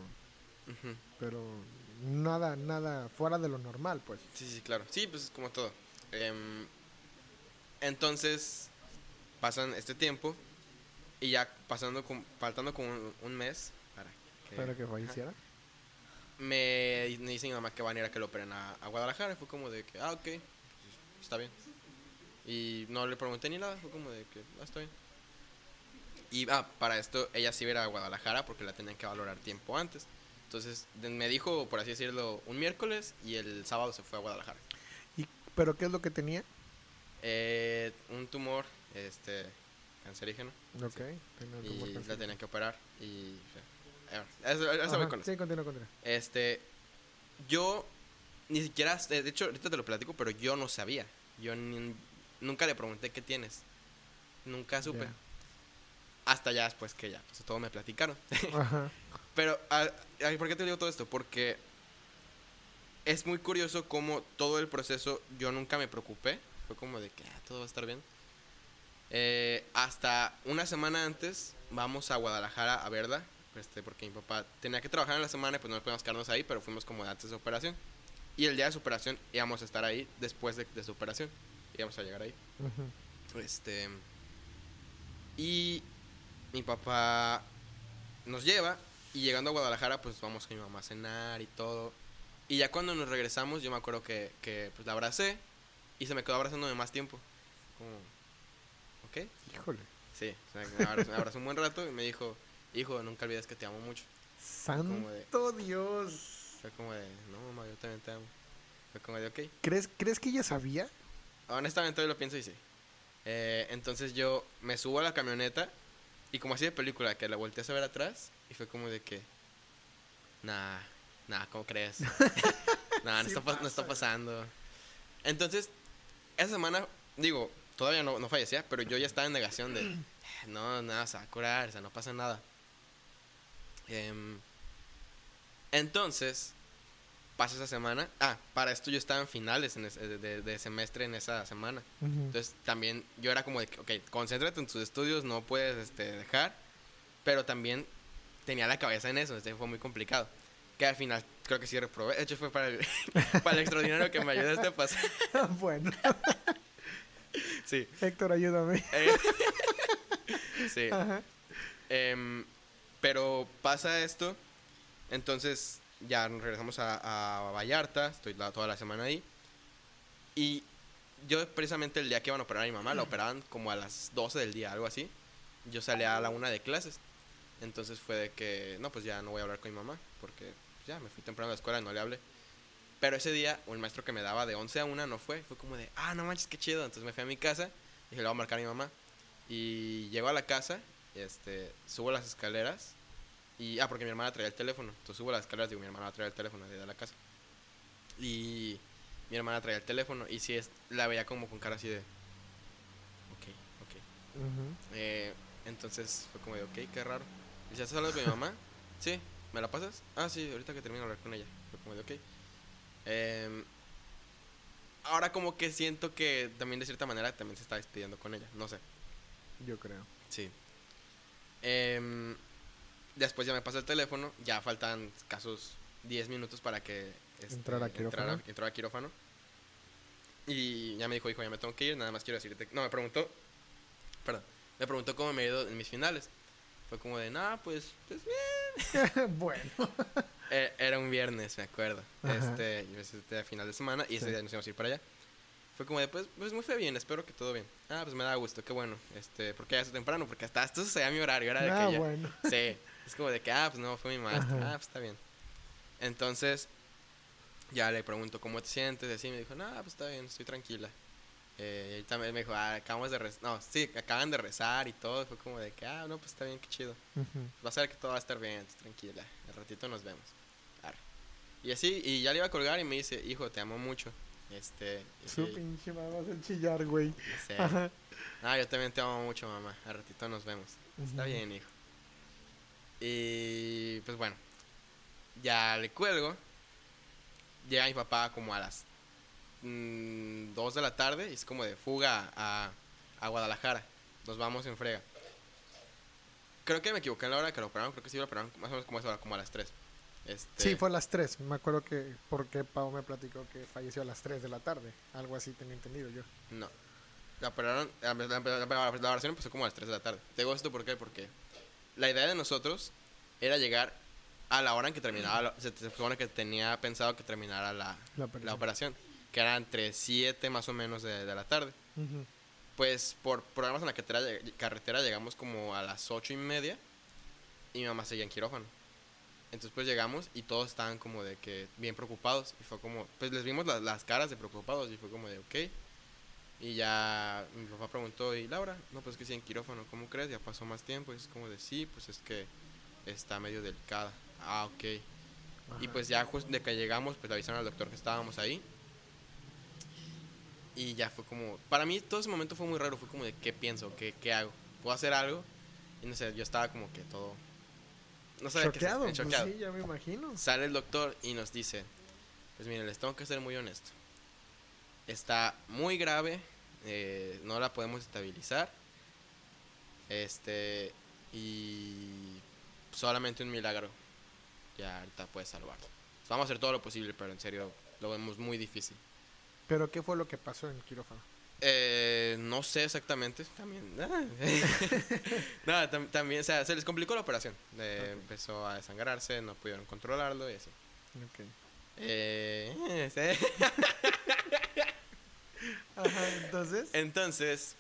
A: pero nada, nada fuera de lo normal, pues.
B: Sí, sí, claro. Sí, pues es como todo. Em, entonces, pasan este tiempo y ya pasando con, faltando como un, un mes para que...
A: Para que falleciera.
B: me, me dice mi mamá que van a ir a que lo operen a, a Guadalajara. Fue como de que, ah, ok, está bien. Y no le pregunté ni nada, fue como de que, ah, está bien. Y ah, para esto ella sí iba a ir a Guadalajara porque la tenían que valorar tiempo antes. Entonces me dijo, por así decirlo, un miércoles y el sábado se fue a Guadalajara.
A: ¿Y, ¿Pero qué es lo que tenía?
B: Eh, un tumor este, cancerígeno
A: Ok. tenía un
B: y la tenían que operar. Y eh, eso, eso voy
A: Ajá,
B: con eso.
A: Sí, continúa, continúa.
B: Este, yo ni siquiera, de hecho, ahorita te lo platico, pero yo no sabía. Yo ni- nunca le pregunté qué tienes. Nunca supe. Hasta ya después que ya, pues todo me platicaron.
A: Ajá.
B: pero, ay, ¿por qué te digo todo esto? Porque es muy curioso cómo todo el proceso yo nunca me preocupé. Fue como de que ah, todo va a estar bien. Eh, hasta una semana antes vamos a Guadalajara a verla. Este, porque mi papá tenía que trabajar en la semana y pues no podíamos quedarnos ahí, pero fuimos como antes de su operación. Y el día de su operación íbamos a estar ahí después de, de su operación. Íbamos a llegar ahí. Este. Y mi papá nos lleva. Y llegando a Guadalajara, pues vamos con mi mamá a cenar y todo. Y ya cuando nos regresamos, yo me acuerdo que, que pues la abracé. Y se me quedó abrazándome más tiempo. Como. ¿Ok?
A: Híjole.
B: Sí, o sea, me abrazó, me abrazó un buen rato y me dijo: Hijo, nunca olvides que te amo mucho.
A: Santo Dios.
B: Fue como de: No, mamá, yo también te amo. Fue como de: Ok.
A: ¿Crees, ¿Crees que ella sabía?
B: Honestamente hoy lo pienso y sí. Eh, entonces yo me subo a la camioneta y como así de película, que la volteé a ver atrás y fue como de que... Nah, nah, ¿cómo crees? nah, no,
A: Sí
B: está, no está
A: pasa.
B: pasando. Entonces, esa semana, digo, todavía no, no fallecía, pero yo ya estaba en negación de... No, nada, se va a curar, o sea, no pasa nada. Em, entonces, pasa esa semana. Ah, para esto yo estaba en finales en ese- de, de- semestre en esa semana.
A: Ujú.
B: Entonces también yo era como de ok, concéntrate en tus estudios, no puedes este, dejar. Pero también tenía la cabeza en eso, entonces fue muy complicado. Que al final creo que sí reprobé. De hecho fue para el, para el extraordinario que me ayudaste a pasar.
A: bueno,
B: Sí.
A: Héctor, ayúdame.
B: Eh, sí.
A: Ajá.
B: Em, pero pasa esto, entonces ya nos regresamos a, a Vallarta, estoy la- toda la semana ahí. Y yo precisamente el día que iban a operar a mi mamá, la operaban como a las 12 del día, algo así. Yo salía a la una de clases. Entonces fue de que, no, pues ya no voy a hablar con mi mamá, porque pues, ya me fui temprano a la escuela y no le hablé. Pero ese día, el maestro que me daba de 11 a 1 no fue. Fue como de, ah, no manches, qué chido. Entonces me fui a mi casa y dije, le voy a marcar a mi mamá. Y llego a la casa, este, subo las escaleras. Y, ah, porque mi hermana traía el teléfono. Entonces subo las escaleras, digo, mi hermana traía el teléfono de la casa. Y mi hermana traía el teléfono. Y sí, es, la veía como con cara así de, ok, ok. Eh, entonces fue como de, ok, qué raro. Dice, ¿estás hablando con mi mamá? Sí, ¿me la pasas? Ah, sí, ahorita que termino de hablar con ella. Fue como de, ok. Em, ahora como que siento que también de cierta manera también se está despidiendo con ella. No sé.
A: Yo creo.
B: Sí. Em, después ya me pasó el teléfono. Ya faltan casos 10 minutos para que... este,
A: Entrar a quirófano.
B: entrara- entrar a quirófano. Y ya me dijo, hijo, ya me tengo que ir. Nada más quiero decirte... No, me preguntó... Perdón. Me preguntó cómo me he ido en mis finales. Fue como de, nah, pues, pues bien.
A: bueno.
B: Eh, Era un viernes, me acuerdo.
A: Ajá.
B: Este, este a final de semana y ese
A: Sí.
B: día nos íbamos a ir para allá. Fue como de, pues, pues me fue bien, espero que todo bien. Ah, pues me da gusto, qué bueno. Este, porque ya es temprano, porque hasta esto se mi horario, era de
A: Ah,
B: que ya.
A: bueno.
B: Sí, es como de que, ah, pues no, fue mi maestro.
A: Ajá.
B: Ah, pues está bien. Entonces, ya le pregunto cómo te sientes, y así me dijo, no, pues está bien, estoy tranquila. Eh, y también me dijo, ah, acabamos de rezar, no, sí, acaban de rezar y todo. Fue como de que, ah, no, pues está bien, qué chido.
A: Ujú.
B: Vas a ver que todo va a estar bien, tranquila. Al ratito nos vemos. Arre. Y así, y ya le iba a colgar y me dice, hijo, te amo mucho. Este,
A: Su
B: sí,
A: pinche mamá va a chillar, güey.
B: sí.
A: Ajá.
B: Ah, yo también te amo mucho, mamá. Al ratito nos vemos. Está bien, hijo. Y pues bueno, ya le cuelgo. Llega mi papá como a las 2 de la tarde y es como de fuga a, a Guadalajara. Nos vamos en frega. Creo que me equivoqué en la hora que lo operaron. Creo que sí lo operaron más o menos como, a como a las 3. Este,
A: Sí, fue a las 3. Me acuerdo que porque Pau me platicó que falleció a las 3 de la tarde. Algo así tenía entendido yo.
B: No. La operaron, la, la- la- la- oración empezó como a las 3 de la tarde. Te digo esto ¿por qué? porque la idea de nosotros era llegar a la hora en que terminaba, la- se, se supone que tenía pensado que terminara la,
A: La
B: la
A: operación.
B: que era entre 7 más o menos de, de la tarde. Pues por problemas en la carretera, lleg- carretera llegamos como a las ocho y media y mi mamá seguía en quirófano. Entonces pues llegamos y todos estaban como de que bien preocupados y fue como, pues les vimos la- las caras de preocupados y fue como de ok. Y ya mi papá preguntó, ¿y Laura? No, pues que sí en quirófano, ¿cómo crees? Ya pasó más tiempo y es como de sí, pues es que está medio delicada. Ah, ok. Y
A: Ajá.
B: pues ya justo de que llegamos, pues le avisaron al doctor que estábamos ahí. Y ya fue como, para mí todo ese momento fue muy raro, fue como de qué pienso, qué, qué hago, puedo hacer algo. Y no sé, yo estaba como que todo... No sabía qué hacer,
A: choqueado,
B: eh,
A: pues sí, ya me imagino.
B: Sale el doctor y nos dice, pues miren, les tengo que ser muy honesto. Está muy grave, eh, no la podemos estabilizar. Este, y solamente un milagro ya ahorita puede salvarlo. Vamos a hacer todo lo posible, pero en serio lo vemos muy difícil.
A: Pero ¿qué fue lo que pasó en el quirófano?
B: Eh, no sé exactamente, también. no, tam- también, o sea, se les complicó la operación. Eh. Empezó a desangrarse, no pudieron controlarlo y así.
A: Ok.
B: Eh, sí.
A: Ajá, entonces.
B: Entonces,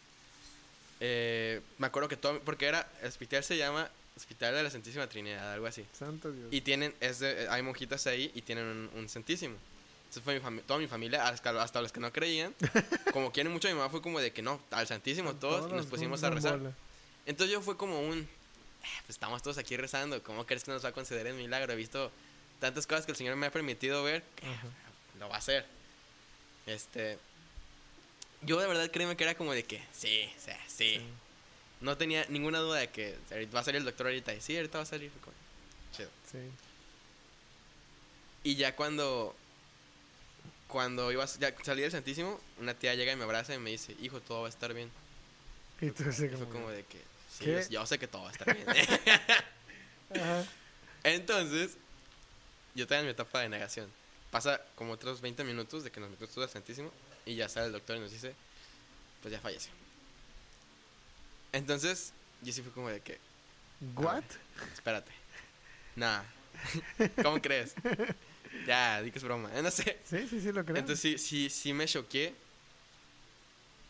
B: eh, me acuerdo que todo, porque era, el hospital se llama Hospital de la Santísima Trinidad, algo así.
A: Santo Dios.
B: Y tienen, es de- hay monjitas ahí y tienen un, un santísimo. Entonces fue mi toda mi familia, hasta, hasta los que no creían, como quieren mucho a mi mamá, fue como de que no, al santísimo todos, y nos pusimos a rezar.
A: bola.
B: Entonces yo fue como un, "Eh, pues estamos todos aquí rezando, ¿cómo crees que nos va a conceder el milagro? He visto tantas cosas que el Señor me ha permitido ver,
A: Ajá.
B: lo va a hacer. Este, yo de verdad créeme que era como de que, sí, sí, sí.
A: Sí.
B: No tenía ninguna duda de que va a salir el doctor ahorita, y sí, ahorita va a salir. Fue como, chido.
A: Sí.
B: Y ya cuando cuando iba a ya salí del Santísimo, una tía llega y me abraza y me dice, hijo, todo va a estar bien.
A: Y tú así como.
B: como de que, sí, yo, yo sé que todo va a estar bien.
A: Ajá.
B: Entonces, yo estaba en mi etapa de negación. Pasa como otros 20 minutos de que nos metimos todos al Santísimo y ya sale el doctor y nos dice, pues ya falleció. Entonces, yo sí fui como de que,
A: ¿What?
B: espérate. Nah. ¿Cómo crees? Ya, di que es broma. No sé.
A: Sí, sí, sí, lo creo.
B: Entonces sí, sí, sí me choqué.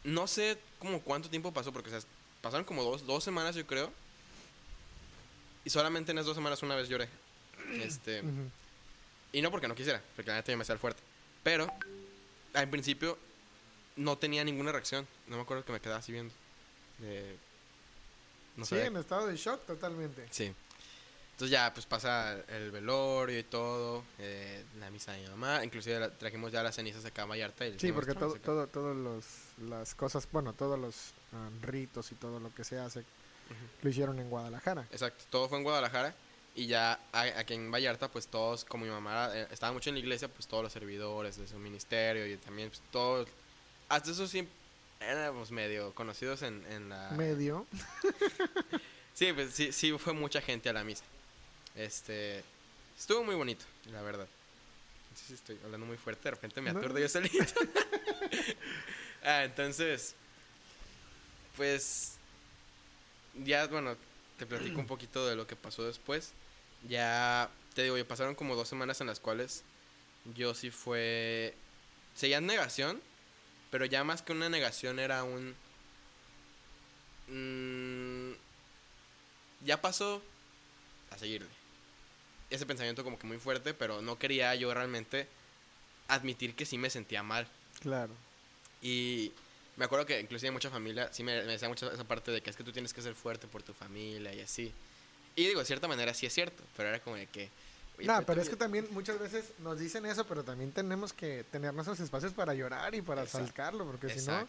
B: No sé como cuánto tiempo pasó, porque o sea, pasaron como dos, dos semanas, yo creo. Y solamente en esas dos semanas una vez lloré. Este,
A: Ujú.
B: y no porque no quisiera, porque la neta yo me el fuerte. Pero, al principio, no tenía ninguna reacción. No me acuerdo que me quedaba así viendo. De- no
A: sí,
B: sé.
A: en estado de shock totalmente.
B: Sí. Entonces ya, pues pasa el velorio y todo, eh, la misa de mi mamá, inclusive la- trajimos ya las cenizas acá a Vallarta. y
A: Sí, porque todo, todo, todos los, las cosas, bueno, todos los ah, ritos y todo lo que se hace, lo hicieron en Guadalajara.
B: Exacto, todo fue en Guadalajara y ya aquí en Vallarta, pues todos, como mi mamá eh, estaba mucho en la iglesia, pues todos los servidores de su ministerio y también pues todos, hasta eso sí éramos medio conocidos en, en la...
A: Medio.
B: Sí, pues sí, sí fue mucha gente a la misa. Este, estuvo muy bonito, la verdad. No sé si estoy hablando muy fuerte, de repente me
A: No.
B: aturdo yo solito. ah, entonces, pues, ya, bueno, te platico un poquito de lo que pasó después. Ya, te digo, ya pasaron como dos semanas en las cuales yo sí fue, seguía en negación, pero ya más que una negación era un... mm, ya pasó a seguirle. Ese pensamiento como que muy fuerte, pero no quería yo realmente admitir que sí me sentía mal.
A: Claro.
B: Y me acuerdo que inclusive mucha familia sí me, me decía mucho esa parte de que es que tú tienes que ser fuerte por tu familia y así. Y digo, de cierta manera sí es cierto, pero era como de que... oye,
A: No, pero es que
B: también-
A: muchas veces nos dicen eso, pero también tenemos que tener nuestros espacios para llorar y para
B: Exacto.
A: sacarlo, porque si no,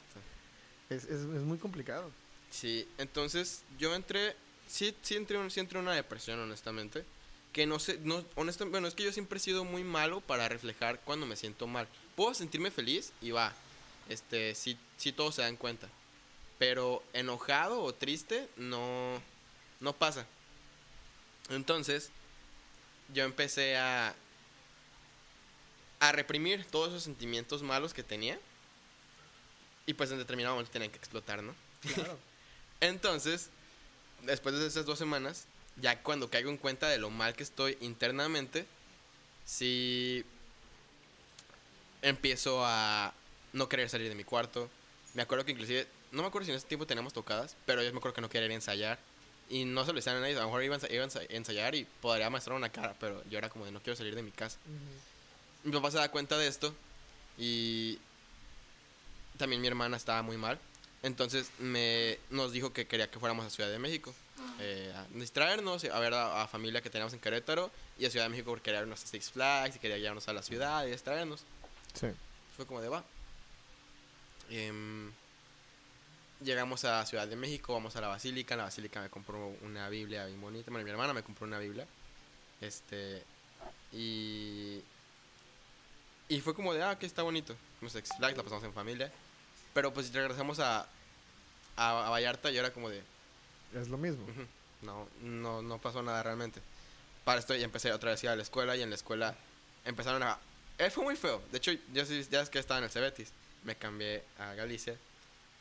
A: es, es, es muy complicado.
B: Sí, entonces yo entré, sí, sí entré, en- sí entré en una depresión, honestamente. Que no sé, no, honestamente, bueno, es que yo siempre he sido muy malo para reflejar cuando me siento mal. Puedo sentirme feliz y va, este, sí, sí todos se dan cuenta. Pero enojado o triste, no, no pasa. Entonces, yo empecé a, a reprimir todos esos sentimientos malos que tenía. Y pues en determinado momento tenían que explotar, ¿no?
A: Claro.
B: Entonces, después de esas dos semanas, ya cuando caigo en cuenta de lo mal que estoy internamente, sí empiezo a no querer salir de mi cuarto. Me acuerdo que inclusive, no me acuerdo si en ese tiempo teníamos tocadas, pero yo me acuerdo que no quería ir a ensayar. Y no se lo decían a nadie, a lo mejor iban a, iban a ensayar y podría mostrar una cara, pero yo era como de no quiero salir de mi casa. Mi papá se da cuenta de esto y también mi hermana estaba muy mal. Entonces me, nos dijo que quería que fuéramos a Ciudad de México. eh, a distraernos, a ver a, a familia que teníamos en Querétaro y a Ciudad de México porque quería irnos a Six Flags y quería llevarnos a la ciudad y distraernos.
A: Sí.
B: Fue como de va. Em, llegamos a Ciudad de México, vamos a la Basílica. En la Basílica me compró una Biblia bien bonita. Bueno, mi hermana me compró una Biblia. Este. Y. Y fue como de, ah, que está bonito. A Six Flags, la pasamos en familia. Pero pues regresamos a, a, a Vallarta y era como de,
A: Es lo mismo.
B: No, no, no pasó nada realmente. Para esto ya empecé otra vez a ir a la escuela y en la escuela empezaron a... Eh, fue muy feo. De hecho, yo ya es que estaba en el Cebetis. Me cambié a Galicia.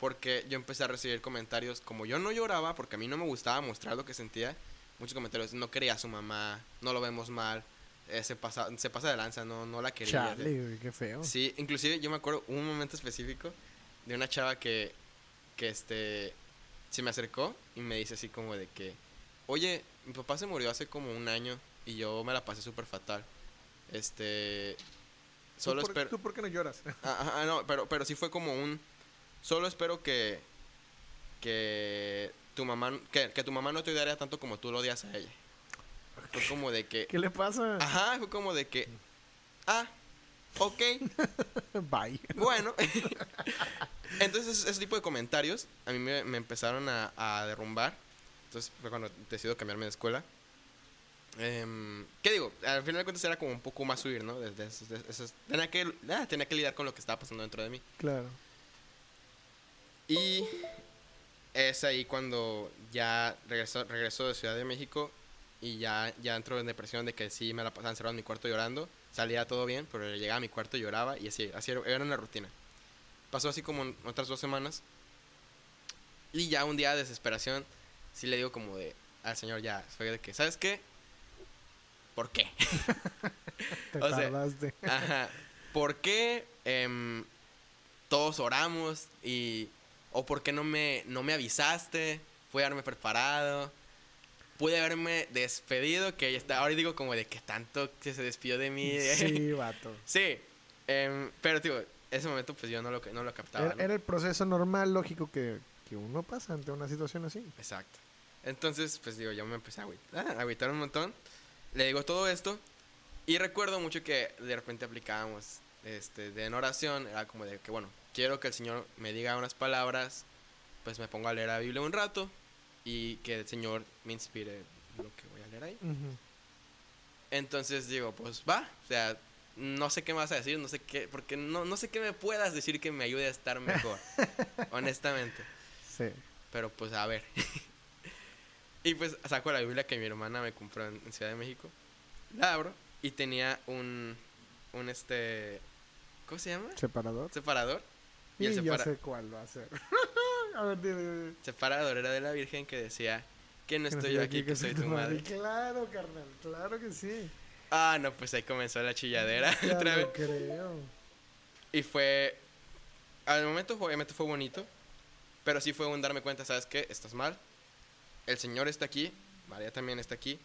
B: Porque yo empecé a recibir comentarios, como yo no lloraba, porque a mí no me gustaba mostrar lo que sentía, muchos comentarios, no quería a su mamá, no lo vemos mal, eh, se, pasa, se pasa de lanza, no, no la quería.
A: Güey, qué feo.
B: Sí, inclusive yo me acuerdo un momento específico de una chava que, que este, se me acercó y me dice así como de que, oye, mi papá se murió hace como un año y yo me la pasé súper fatal. Este,
A: ¿Tú
B: solo espero...
A: ¿Tú por qué no lloras?
B: Ah, ah, no, pero, pero sí fue como un, solo espero que, que tu mamá, que, que tu mamá no te odiaría tanto como tú lo odias a ella. Fue como de que,
A: ¿Qué le pasa?
B: ajá, fue como de que, ah, ok.
A: Bye.
B: Bueno, entonces ese tipo de comentarios a mí me, me empezaron a, a derrumbar. Entonces fue cuando decido cambiarme de escuela. Em, ¿Qué digo? Al final de cuentas era como un poco más subir, ¿no? Desde tenía, que, ah, tenía que lidiar con lo que estaba pasando dentro de mí.
A: Claro.
B: Y es ahí cuando ya regreso, regreso de Ciudad de México y ya, ya entro en depresión de que sí me la pasaba encerrado en mi cuarto llorando. Salía todo bien, pero llegaba a mi cuarto y lloraba y así, así era, una rutina. Pasó así como otras dos semanas. Y ya un día de desesperación, sí le digo como de al señor ya, fue de que, ¿sabes qué? ¿Por qué?
A: Te
B: O sea,
A: tardaste.
B: Ajá. ¿Por qué em, todos oramos y o por qué no me no me avisaste? Pude haberme preparado. Pude haberme despedido, que ya está, ahora digo como de que tanto que se despidió de mí.
A: Sí, vato.
B: Sí, em, pero digo, ese momento pues yo no lo, no lo captaba.
A: Era,
B: ¿no?
A: era el proceso normal, lógico, que, que uno pasa ante una situación así.
B: Exacto. Entonces, pues digo, yo me empecé a agüitar, a agüitar un montón. Le digo todo esto. Y recuerdo mucho que de repente aplicábamos este, de en oración. Era como de que, bueno, quiero que el Señor me diga unas palabras. Pues me pongo a leer la Biblia un rato. Y que el Señor me inspire lo que voy a leer ahí. Entonces digo, pues va. O sea, no sé qué me vas a decir, no sé qué. Porque no, no sé qué me puedas decir que me ayude a estar mejor. honestamente.
A: Sí.
B: Pero pues a ver. y pues saco la Biblia que mi hermana me compró en, en Ciudad de México. La abro y tenía un. Un este. ¿Cómo se llama?
A: Separador.
B: Separador. Y
A: Y,
B: el
A: ya
B: separa-
A: sé cuál va a ser. a ver, dime, dime.
B: separador era de la Virgen que decía que no estoy yo aquí, que soy tu madre.
A: Claro, carnal, claro que sí.
B: Ah, no, pues ahí comenzó la chilladera
A: Ya
B: otra vez.
A: creo.
B: Y fue. Al momento, obviamente, fue bonito. Pero sí fue un darme cuenta, ¿sabes qué? Estás mal. El Señor está aquí. María también está aquí.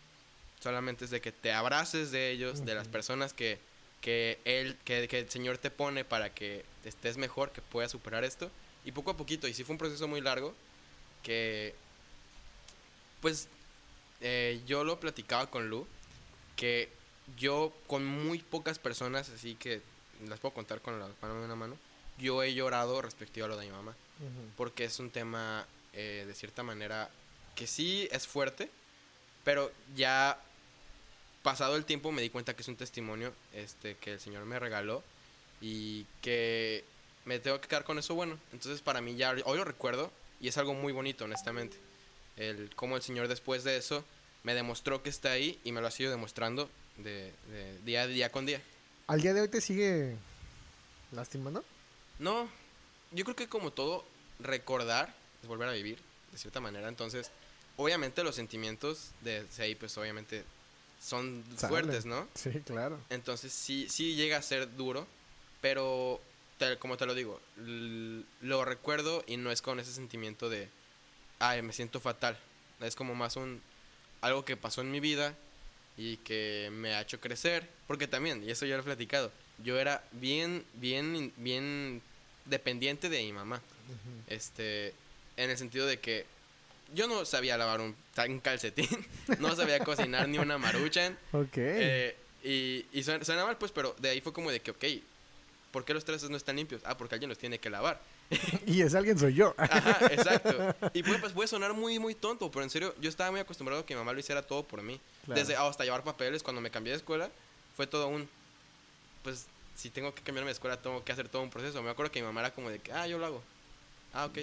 B: Solamente es de que te abraces de ellos, de las personas que, que, él, que, que el Señor te pone para que estés mejor, que puedas superar esto. Y poco a poquito, y sí fue un proceso muy largo, que pues eh, yo lo platicaba con Lu, que yo con muy pocas personas, así que las puedo contar con la mano de una mano, yo he llorado respectivo a lo de mi mamá,
A: Ujú.
B: porque es un tema eh, de cierta manera que sí es fuerte, pero ya pasado el tiempo me di cuenta que es un testimonio este, que el Señor me regaló y que me tengo que quedar con eso bueno. Entonces para mí ya hoy lo recuerdo y es algo muy bonito, honestamente. El cómo el Señor después de eso me demostró que está ahí y me lo ha sido demostrando de, de día a día con día.
A: ¿Al día de hoy te sigue lastimando?
B: No, yo creo que como todo, recordar es volver a vivir, de cierta manera. Entonces, obviamente los sentimientos de ahí, pues obviamente son fuertes, ¿no?
A: Sí, claro.
B: Entonces sí, sí llega a ser duro, pero te- como te lo digo, lo recuerdo y no es con ese sentimiento de, ay, me siento fatal. Es como más un, algo que pasó en mi vida y que me ha hecho crecer, porque también, y eso ya lo he platicado, yo era bien, bien, bien dependiente de mi mamá. Este, en el sentido de que yo no sabía lavar un, un calcetín, no sabía cocinar ni una maruchan.
A: Ok.
B: Eh, y y suena, suena mal, pues, pero de ahí fue como de que, ok, ¿por qué los trastes no están limpios? Ah, porque alguien los tiene que lavar.
A: y ese alguien soy yo.
B: Ajá, exacto. Y puede, pues, puede sonar muy, muy tonto, pero en serio, yo estaba muy acostumbrado a que mi mamá lo hiciera todo por mí.
A: Claro.
B: Desde hasta llevar papeles, cuando me cambié de escuela, fue todo un, pues, si tengo que cambiarme de escuela, tengo que hacer todo un proceso. Me acuerdo que mi mamá era como de que, ah, yo lo hago. Ah, ok.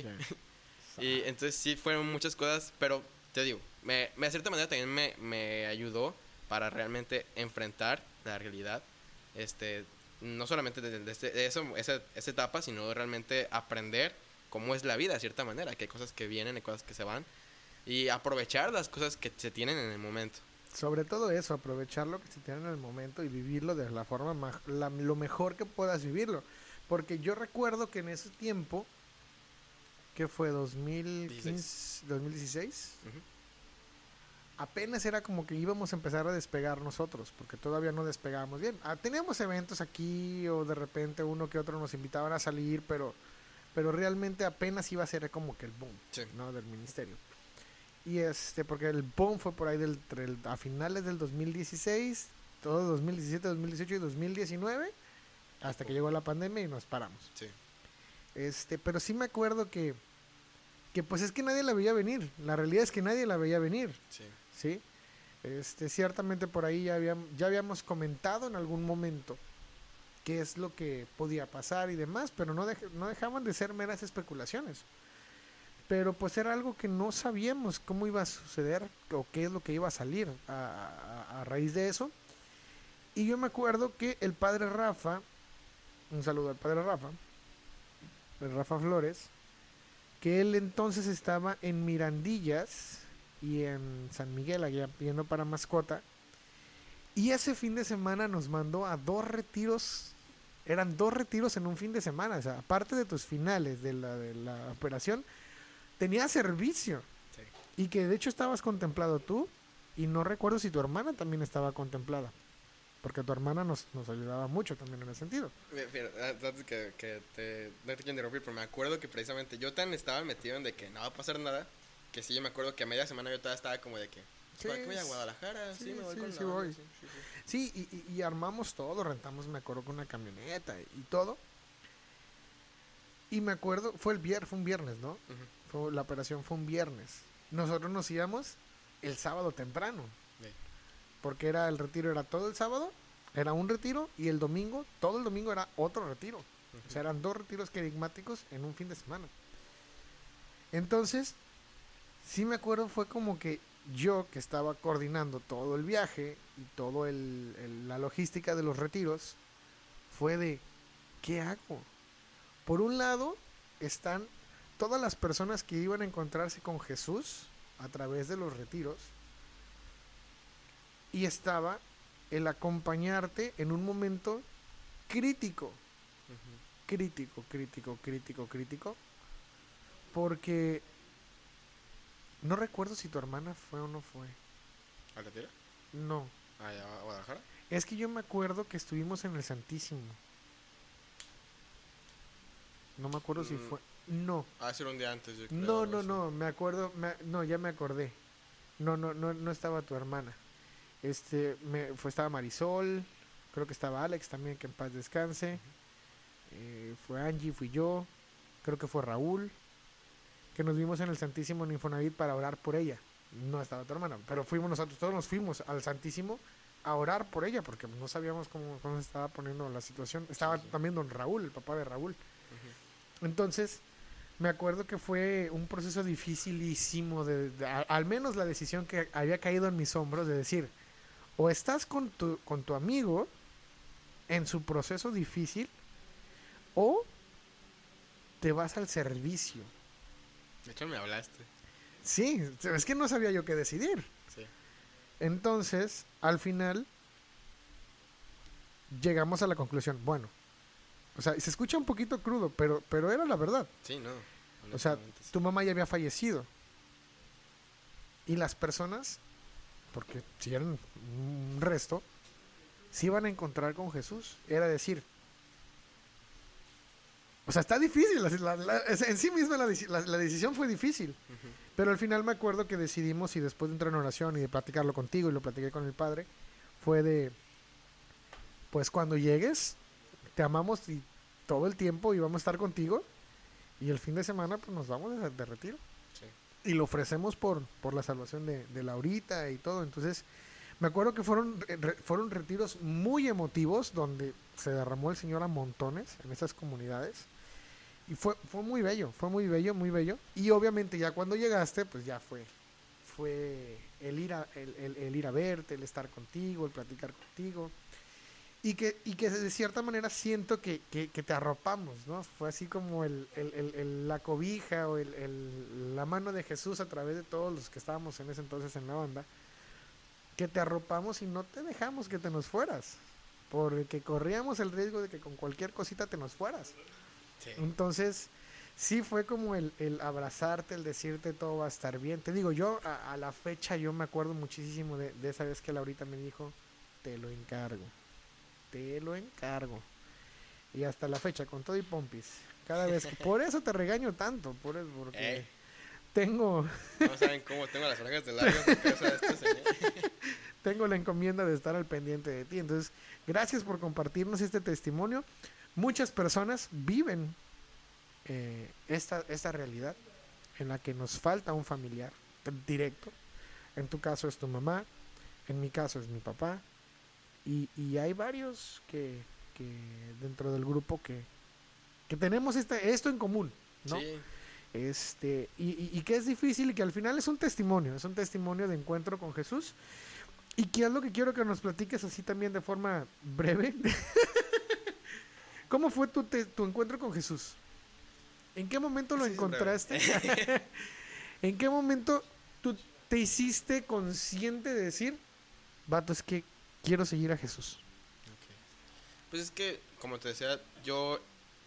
B: Y entonces sí fueron muchas cosas, pero te digo, me, me- de cierta manera también me, me ayudó para realmente enfrentar la realidad. Este, no solamente de, de este- de eso, esa, esa etapa, sino realmente aprender cómo es la vida de cierta manera, que hay cosas que vienen, hay cosas que se van, y aprovechar las cosas que se tienen en el momento.
A: Sobre todo eso, aprovechar lo que se tiene en el momento y vivirlo de la forma ma- la- lo mejor que puedas vivirlo. Porque yo recuerdo que en ese tiempo, que fue 2015, 2016,
B: Ujú.
A: apenas era como que íbamos a empezar a despegar nosotros, porque todavía no despegábamos bien. Ah, teníamos eventos aquí o de repente uno que otro nos invitaban a salir, pero, pero realmente apenas iba a ser como que el boom
B: Sí.
A: ¿no? del ministerio. Y este, porque el boom fue por ahí del, a finales del 2016, todo 2017, 2018 y 2019, hasta que llegó la pandemia y nos paramos.
B: Sí.
A: Este, pero sí me acuerdo que, que pues es que nadie la veía venir. La realidad es que nadie la veía venir.
B: Sí.
A: ¿sí? Este, ciertamente por ahí ya habíamos, ya habíamos comentado en algún momento qué es lo que podía pasar y demás, pero no, dej- no dejaban de ser meras especulaciones. Pero pues era algo que no sabíamos cómo iba a suceder o qué es lo que iba a salir a, a- a raíz de eso. Y yo me acuerdo que el padre Rafa, un saludo al padre Rafa, el Rafa Flores, que él entonces estaba en Mirandillas y en San Miguel, allá yendo para mascota. Y ese fin de semana nos mandó a dos retiros. Eran dos retiros en un fin de semana. O sea, aparte de tus finales de la, de la operación, tenía servicio.
B: Sí.
A: Y que de hecho estabas contemplado tú. Y no recuerdo si tu hermana también estaba contemplada. Porque tu hermana nos, nos ayudaba mucho también en ese sentido.
B: Antes que, que te, no te quiero interrumpir, pero me acuerdo que precisamente yo tan estaba metido en de que no va a pasar nada, que sí, yo me acuerdo que a media semana yo todavía estaba como de que,
A: Sí,
B: ¿para qué voy a Guadalajara? Sí,
A: sí,
B: me voy
A: sí,
B: con
A: sí
B: la banda,
A: voy.
B: sí, sí,
A: y, y- y armamos todo, rentamos, me acuerdo, con una camioneta y todo. Y me acuerdo, fue el viernes, fue un viernes, ¿no? Fue, la operación fue un viernes. Nosotros nos íbamos el sábado temprano. Porque era el retiro era todo el sábado, era un retiro y el domingo, todo el domingo era otro retiro. O sea, eran dos retiros querigmáticos en un fin de semana. Entonces, sí me acuerdo, fue como que yo que estaba coordinando todo el viaje y todo el, el- la logística de los retiros, fue de, ¿qué hago? Por un lado, están todas las personas que iban a encontrarse con Jesús a través de los retiros. Y estaba el acompañarte en un momento crítico crítico, crítico, crítico, crítico. Porque no recuerdo si tu hermana fue o no fue.
B: ¿A la tira?
A: No.
B: ¿A, a Guadalajara?
A: Es que yo me acuerdo que estuvimos en el Santísimo. No me acuerdo si
B: Mm.
A: fue. No.
B: Ah, era un día antes, yo creo.
A: No, no, no. Me acuerdo. me- no, ya me acordé. No, no, no, no estaba tu hermana. Este, me, fue, estaba Marisol. Creo que estaba Alex también, que en paz descanse. Eh, fue Angie, fui yo. Creo que fue Raúl. Que nos vimos en el Santísimo en Infonavit para orar por ella. No estaba tu hermana, pero fuimos nosotros, todos nos fuimos al Santísimo a orar por ella, porque no sabíamos cómo, cómo se estaba poniendo la situación. Estaba
B: sí.
A: también don Raúl, el papá de Raúl. Entonces, me acuerdo que fue un proceso dificilísimo, de, al menos la decisión que había caído en mis hombros de decir, o estás con tu, con tu amigo en su proceso difícil, o te vas al servicio.
B: De hecho, me hablaste.
A: Sí, es que no sabía yo qué decidir.
B: Sí.
A: Entonces, al final, llegamos a la conclusión, bueno, o sea, se escucha un poquito crudo, pero, pero era la verdad.
B: Sí, no.
A: O sea,
B: sí.
A: tu mamá ya había fallecido. Y las personas, porque si eran un resto, se iban a encontrar con Jesús. Era decir, o sea, está difícil. la- la- en sí misma la, la- decisión fue difícil. Pero al final me acuerdo que decidimos y después de entrar en oración y de platicarlo contigo y lo platiqué con el padre, fue de, pues cuando llegues, te amamos y todo el tiempo y vamos a estar contigo y el fin de semana pues nos vamos de, de retiro. Y lo ofrecemos por, por la salvación de, Laurita y todo. Entonces, me acuerdo que fueron, re- fueron retiros muy emotivos donde se derramó el Señor a montones en esas comunidades. Y fue, fue muy bello, fue muy bello, muy bello. Y obviamente ya cuando llegaste, pues ya fue, fue el ir a, el- el ir a verte, el estar contigo, el platicar contigo. Y que, y que de cierta manera siento que, que, que te arropamos, ¿no? Fue así como el, el- la cobija o la mano de Jesús a través de todos los que estábamos en ese entonces en la banda, que te arropamos y no te dejamos que te nos fueras, porque corríamos el riesgo de que con cualquier cosita te nos fueras.
B: Sí.
A: Entonces, sí fue como el, el abrazarte, el decirte todo va a estar bien. Te digo, yo a, a la fecha yo me acuerdo muchísimo de, de esa vez que Laurita me dijo, te lo encargo, te lo encargo. Y hasta la fecha, con todo y pompis. Cada vez que... Por eso te regaño tanto, por eso, porque
B: Eh.
A: tengo,
B: No saben cómo tengo las orejas de señor.
A: tengo la encomienda de estar al pendiente de ti. Entonces, gracias por compartirnos este testimonio. Muchas personas viven eh, esta, esta realidad en la que nos falta un familiar directo. En tu caso es tu mamá, en mi caso es mi papá. Y, y hay varios que, que dentro del grupo que, que tenemos este, esto en común, ¿no?
B: Sí.
A: Este, y, y- y que es difícil y que al final es un testimonio, es un testimonio de encuentro con Jesús. Y que es lo que quiero que nos platiques así también de forma breve. ¿Cómo fue tu, te- tu encuentro con Jesús? ¿En qué momento lo
B: Sí,
A: encontraste? ¿En qué momento tú te hiciste consciente de decir, vato, es que quiero seguir a Jesús?
B: Ok. Pues es que, como te decía, yo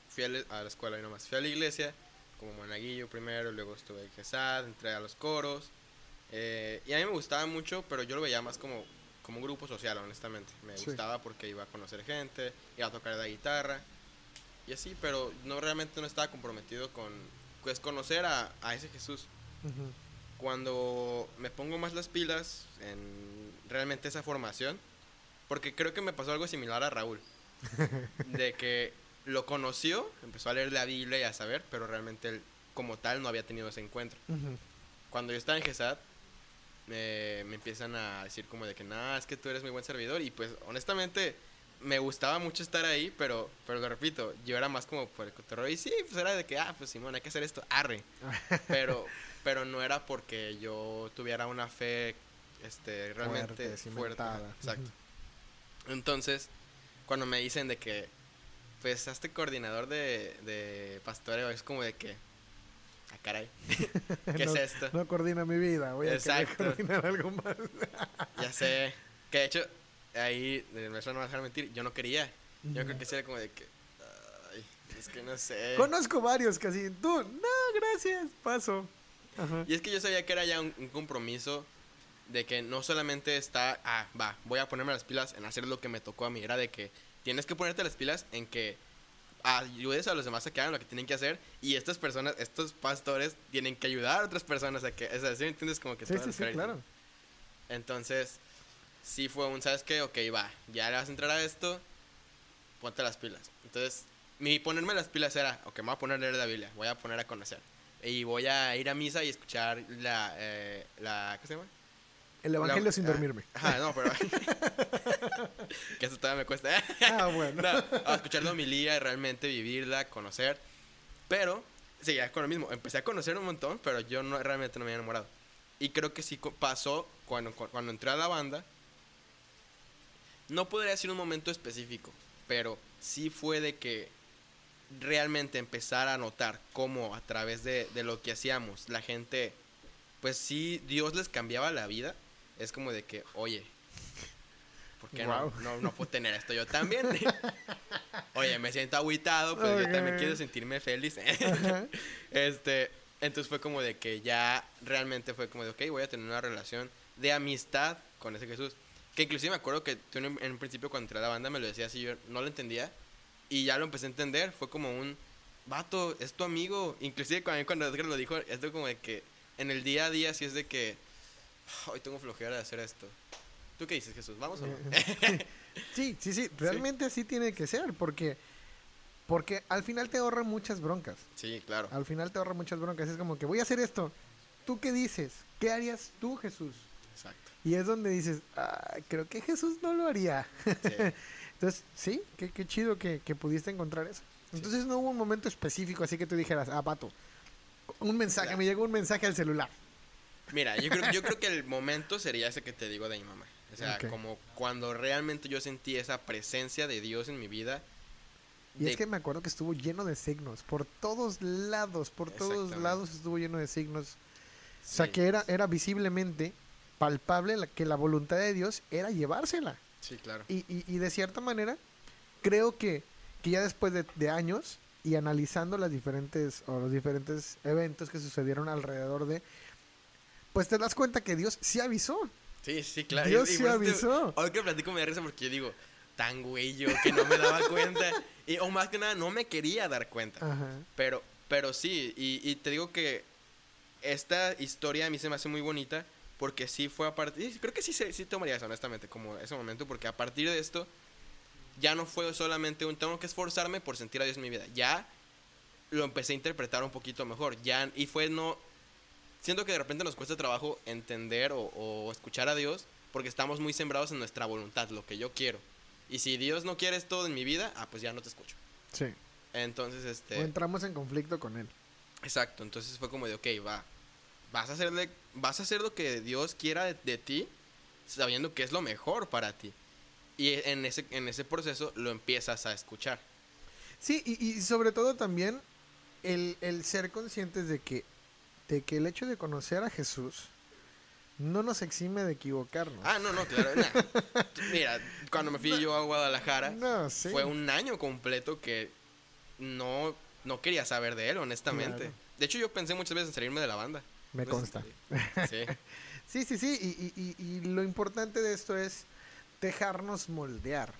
B: fui a la escuela y nomás. Fui a la iglesia como monaguillo primero, luego estuve en GESAD, entré a los coros. eh, y a mí me gustaba mucho, pero yo lo veía más como, como un grupo social, honestamente. Me
A: Sí.
B: gustaba porque iba a conocer gente, iba a tocar la guitarra y así, pero no realmente no estaba comprometido con pues, conocer a, a ese Jesús.
A: Ujú.
B: Cuando me pongo más las pilas en realmente esa formación, porque creo que me pasó algo similar a Raúl, de que lo conoció, empezó a leer la Biblia y a saber, pero realmente él como tal no había tenido ese encuentro. Cuando yo estaba en GESAD, me, me empiezan a decir como de que, nada, es que tú eres muy buen servidor y pues honestamente me gustaba mucho estar ahí, pero, pero lo repito, yo era más como por el cotorreo y sí, pues era de que, ah, pues Simón, hay que hacer esto, arre. pero, pero no era porque yo tuviera una fe este, realmente
A: Fuerte.
B: Exacto. Entonces, cuando me dicen de que, pues, hazte coordinador de, de pastoreo, es como de que, ah, caray, ¿qué
A: no,
B: es esto?
A: No coordina mi vida, voy a
B: Exacto.
A: coordinar algo más.
B: Ya sé. Que de hecho, ahí, de verdad no me dejar mentir, yo no quería. Yo creo que sí era como de que, ay, es que no sé.
A: Conozco varios así, tú, no, gracias, paso. Ajá.
B: Y es que yo sabía que era ya un, un compromiso de que no solamente está, ah, va, voy a ponerme las pilas en hacer lo que me tocó a mí, era de que tienes que ponerte las pilas en que ayudes a los demás a que hagan lo que tienen que hacer y estas personas, estos pastores tienen que ayudar a otras personas a que, o sea, ¿sí me entiendes? Como que
A: Sí, sí, sí, claro.
B: Entonces, sí fue un, ¿sabes qué? Ok, va, ya le vas a entrar a esto, ponte las pilas. Entonces, mi ponerme las pilas era, ok, me voy a poner a leer la Biblia, voy a poner a conocer. Y voy a ir a misa y escuchar la, eh, la ¿qué se llama?
A: El evangelio
B: La-
A: sin
B: ah,
A: dormirme.
B: Ajá, no, pero... que eso todavía me cuesta.
A: Ah, bueno.
B: No, a escuchar la homilía y realmente vivirla, conocer. Pero, sí, ya con lo mismo. Empecé a conocer un montón, pero yo no, realmente no me había enamorado. Y creo que sí pasó cuando, cu- cuando entré a la banda. No podría decir un momento específico, pero sí fue de que realmente empezar a notar cómo a través de, de lo que hacíamos la gente pues sí, Dios les cambiaba la vida, es como de que, oye, ¿por qué no, no, no puedo tener esto yo también? oye, me siento agüitado, pues yo también quiero sentirme feliz. Este, entonces fue como de que ya realmente fue como de, ok, voy a tener una relación de amistad con ese Jesús. Que inclusive me acuerdo que tú en, un principio cuando entré a la banda me lo decías y yo no lo entendía. Y ya lo empecé a entender. Fue como un, vato, es tu amigo. Inclusive cuando, cuando Edgar lo dijo, es de como de que en el día a día sí es de que, "Ah, hoy tengo flojera de hacer esto. ¿Tú qué dices, Jesús? ¿Vamos o no?
A: Sí, sí, sí, realmente así tiene que ser, porque, porque al final te ahorra muchas broncas.
B: sí, claro.
A: Al final te ahorra muchas broncas. Es como que voy a hacer esto. ¿Tú qué dices? ¿Qué harías tú, Jesús?
B: Exacto.
A: Y es donde dices, "Ah, creo que Jesús no lo haría.
B: Sí.
A: Entonces, sí, qué, qué chido que, que pudiste encontrar eso. Entonces no hubo un momento específico así que tú dijeras, ah, pato, un mensaje,
B: Ya.
A: me llegó un mensaje al celular.
B: Mira, yo creo, yo creo que el momento sería ese que te digo de mi mamá. O sea, como cuando realmente yo sentí esa presencia de Dios en mi vida.
A: Y
B: de-
A: es que me acuerdo que estuvo lleno de signos, por todos lados, por todos lados estuvo lleno de signos. O sea que era, era visiblemente palpable la- que la voluntad de Dios era llevársela.
B: Sí, claro.
A: Y, y, y de cierta manera, creo que, que ya después de, de años y analizando las diferentes o los diferentes eventos que sucedieron alrededor de, pues te das cuenta que Dios sí avisó.
B: Sí, sí, claro.
A: Dios
B: Y-
A: sí
B: eso te-
A: avisó.
B: Hoy que platico me da risa porque yo digo, tan güey yo que no me daba cuenta. Y, o más que nada, no me quería dar cuenta.
A: Ajá.
B: Pero, pero sí, y, y te digo que esta historia a mí se me hace muy bonita porque sí fue a partir, creo que sí, sí tomaría eso honestamente como ese momento porque a partir de esto ya no fue solamente un tengo que esforzarme por sentir a Dios en mi vida, ya lo empecé a interpretar un poquito mejor, ya, y fue no, siento que de repente nos cuesta trabajo entender o, o escuchar a Dios porque estamos muy sembrados en nuestra voluntad, lo que yo quiero. Y si Dios no quiere esto en mi vida, ah, pues ya no te escucho.
A: Sí.
B: Entonces, este...
A: O entramos en conflicto con él.
B: Exacto, entonces fue como de, ok, va, vas a hacerle, vas a hacer lo que Dios quiera de, de ti, sabiendo que es lo mejor para ti. Y en ese, en ese proceso lo empiezas a escuchar.
A: Sí, y, y sobre todo también el, el ser conscientes de que, de que el hecho de conocer a Jesús no nos exime de equivocarnos.
B: Ah, no, no, claro. nah. Mira, cuando me fui yo a Guadalajara,
A: No, sí.
B: fue un año completo que no, no quería saber de él, honestamente.
A: Claro.
B: De hecho, yo pensé muchas veces en salirme de la banda.
A: Me consta.
B: Sí,
A: Sí, sí, sí. Y, y- y- y lo importante de esto es dejarnos moldear.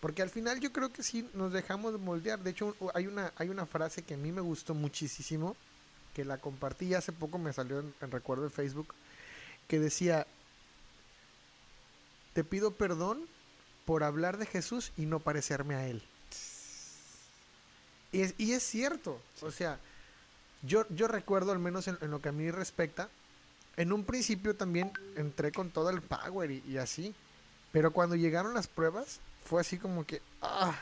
A: Porque al final yo creo que sí nos dejamos moldear. De hecho, hay una, hay una frase que a mí me gustó muchísimo, que la compartí hace poco, me salió en, en recuerdo en Facebook, que decía, te pido perdón por hablar de Jesús y no parecerme a Él. Y es, y es cierto. O sea, yo, yo recuerdo, al menos en, en lo que a mí respecta, en un principio también entré con todo el power y, y así. Pero cuando llegaron las pruebas, fue así como que. ¡Ah!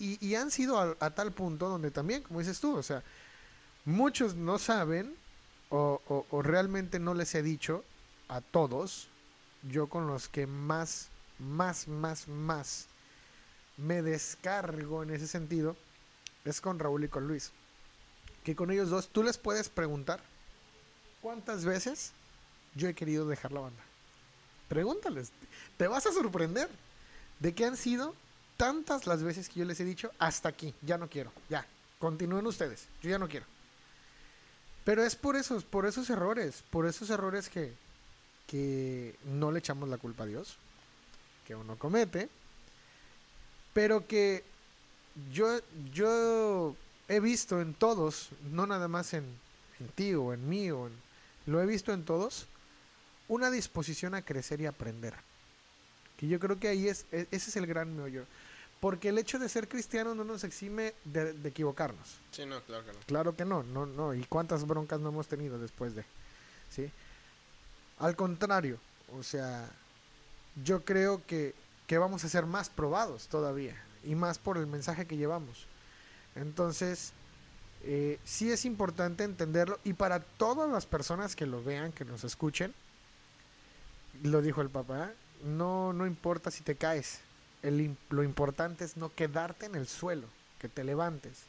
A: Y, y han sido a, a tal punto donde también, como dices tú, o sea, muchos no saben o, realmente no les he dicho a todos, yo con los que más, más, más, más me descargo en ese sentido, es con Raúl y con Luis. Que con ellos dos tú les puedes preguntar cuántas veces yo he querido dejar la banda. Pregúntales, te vas a sorprender de que han sido tantas las veces que yo les he dicho hasta aquí, ya no quiero, ya, continúen ustedes, yo ya no quiero. Pero es por esos, por esos errores, por esos errores que, que no le echamos la culpa a Dios, que uno comete, pero que yo, yo he visto en todos, no nada más en, en ti o en mí, o en- lo he visto en todos, una disposición a crecer y aprender. Que yo creo que ahí es, e- ese es el gran meollo. Porque el hecho de ser cristiano no nos exime de, de equivocarnos.
B: sí, no, claro que no.
A: Claro que no, no, no. ¿Y cuántas broncas no hemos tenido después de? ¿Sí? Al contrario, o sea, yo creo que, que vamos a ser más probados todavía. Y más por el mensaje que llevamos. Entonces, eh, sí es importante entenderlo. Y para todas las personas que lo vean, que nos escuchen, lo dijo el papá, no, no importa si te caes. Lo importante es no quedarte en el suelo, que te levantes.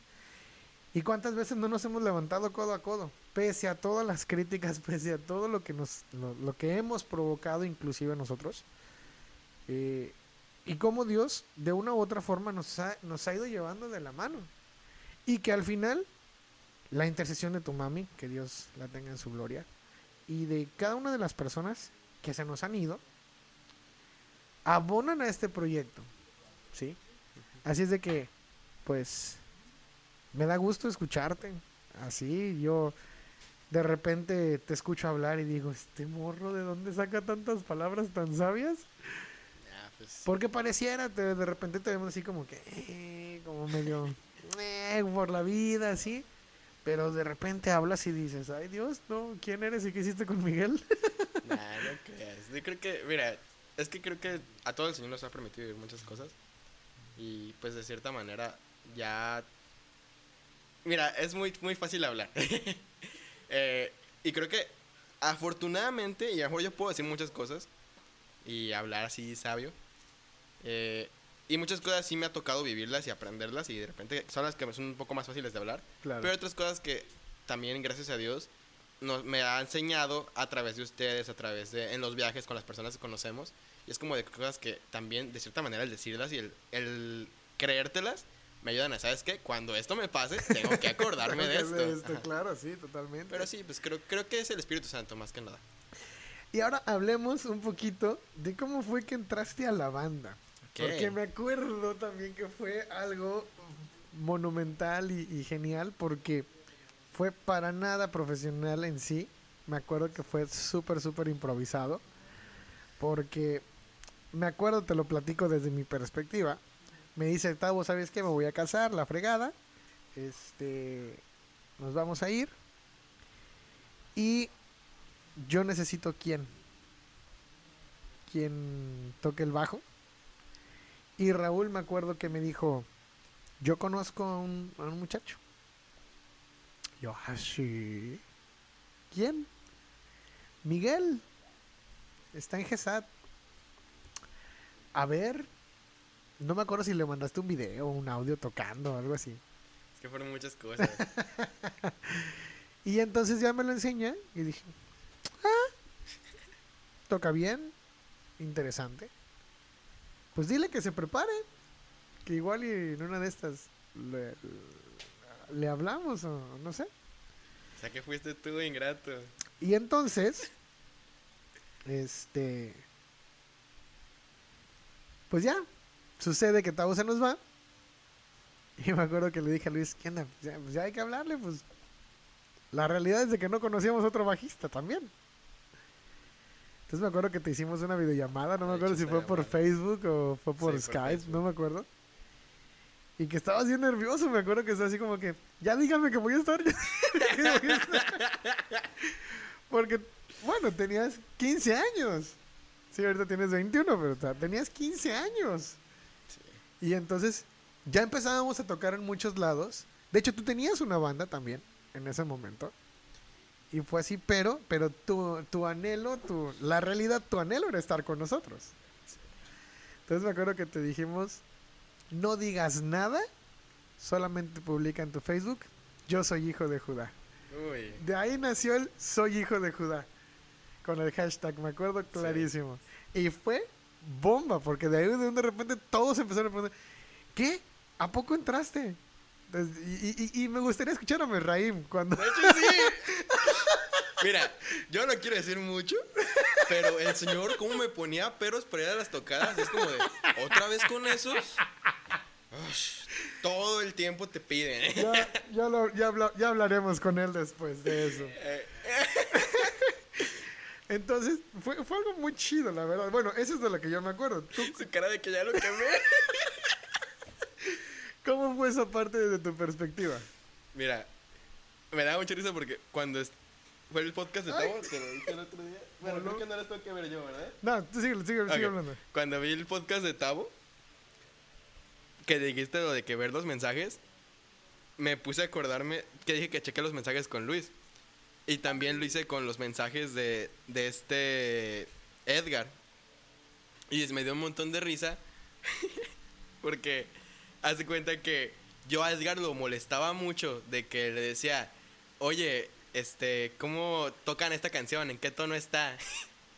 A: ¿Y cuántas veces no nos hemos levantado codo a codo? Pese a todas las críticas, pese a todo lo que, nos, lo que hemos provocado inclusive nosotros. Eh, y cómo Dios de una u otra forma nos ha, nos ha ido llevando de la mano. Y que al final la intercesión de tu mami, que Dios la tenga en su gloria, y de cada una de las personas que se nos han ido, abonan a este proyecto. ¿Sí? Así es de que, pues, me da gusto escucharte. Así, yo de repente te escucho hablar y digo, este morro, ¿de dónde saca tantas palabras tan sabias?
B: Ah, pues,
A: Porque pareciera, te- de repente te vemos así como que, eh, como medio, eh, por la vida, así. Pero de repente hablas y dices, ay Dios, no, ¿quién eres y qué hiciste con Miguel?
B: nah, no creas. Yo creo que, mira, es que creo que a todo el Señor nos ha permitido vivir muchas cosas. Y pues de cierta manera ya... Mira, es muy, muy fácil hablar. Eh, y creo que afortunadamente, y a lo mejor yo puedo decir muchas cosas y hablar así sabio. eh, y muchas cosas sí me ha tocado vivirlas y aprenderlas y de repente son las que me son un poco más fáciles de hablar.
A: Claro.
B: Pero otras cosas que también, gracias a Dios, nos, me ha enseñado a través de ustedes, a través de en los viajes con las personas que conocemos. Y es como de cosas que también, de cierta manera, el decirlas y el, el creértelas me ayudan a, ¿sabes qué? Cuando esto me pase, tengo que acordarme de
A: hacer
B: esto. Ajá.
A: claro, sí, totalmente.
B: Pero sí, pues creo, creo que es el Espíritu Santo más que nada.
A: Y ahora hablemos un poquito de cómo fue que entraste a la banda. Porque me acuerdo también que fue algo monumental y, y genial porque fue para nada profesional en sí. Me acuerdo que fue súper, súper improvisado. Porque me acuerdo, te lo platico desde mi perspectiva. Me dice, Tavo, ¿sabes qué? Me voy a casar, la fregada. Este, nos vamos a ir. Y yo necesito quién. Quien toque el bajo. Y Raúl me acuerdo que me dijo, yo conozco a un, a un muchacho. Yo, así. ¿Quién? Miguel. Está en GESAT. A ver. No me acuerdo si le mandaste un video, un audio tocando o algo así.
B: Es que fueron muchas cosas.
A: Y entonces ya me lo enseña y dije, ah, toca bien, interesante. Pues dile que se prepare, que igual y en una de estas le, le hablamos o no sé.
B: o sea, que fuiste tú, ingrato.
A: Y entonces, este, pues ya, sucede que Tavo se nos va. Y me acuerdo que le dije a Luis, ¿qué onda? Pues ya, pues ya hay que hablarle, pues. La realidad es de que no conocíamos otro bajista también. Entonces me acuerdo que te hicimos una videollamada, no me acuerdo si fue por
B: bueno.
A: Facebook o fue por
B: Sí,
A: Skype, no me acuerdo. Y que estabas bien nervioso, me acuerdo que estaba así como que, ya dígame que voy a estar. Que voy a estar. Porque, bueno, tenías 15 años. Sí, ahorita tienes 21, pero o sea, tenías 15 años. Y entonces ya empezábamos a tocar en muchos lados. De hecho, tú tenías una banda también en ese momento. Y fue así, pero, pero tu, tu anhelo, tu, la realidad, tu anhelo era estar con nosotros. Entonces me acuerdo que te dijimos, no digas nada, solamente publica en tu Facebook, yo soy hijo de Judá.
B: Uy.
A: De ahí nació el soy hijo de Judá. Con el hashtag, me acuerdo clarísimo. Y fue bomba, porque de ahí de, de repente todos empezaron a preguntar, ¿qué? ¿A poco entraste? Entonces, y, y- y me gustaría escuchar a Merraim cuando...
B: De hecho, sí. Mira, yo no quiero decir mucho, pero el señor, cómo me ponía peros para ir a las tocadas, es como de, ¿otra vez con esos? Todo el tiempo te piden. ¿eh?
A: Ya, ya, lo- ya habla- ya hablaremos con él después de eso. Entonces, fue, fue algo muy chido, la verdad. Bueno, eso es de lo que yo me acuerdo. ¿Tú,
B: Su cara de que ya lo quemé.
A: ¿Cómo fue esa parte desde tu perspectiva?
B: Mira, me da mucha risa porque cuando fue el podcast de. Tavo, te lo dije el otro día. Bueno, creo que no les tengo que ver yo, ¿verdad?
A: No, tú sigue, sigue, sigue hablando.
B: Cuando vi el podcast de Tavo, que dijiste lo de que ver los mensajes, me puse a acordarme que dije que chequé los mensajes con Luis. Y también lo hice con los mensajes de, de este Edgar. Y me dio un montón de risa porque hace cuenta que yo a Edgar lo molestaba mucho de que le decía, oye, este, ¿cómo tocan esta canción? ¿En qué tono está?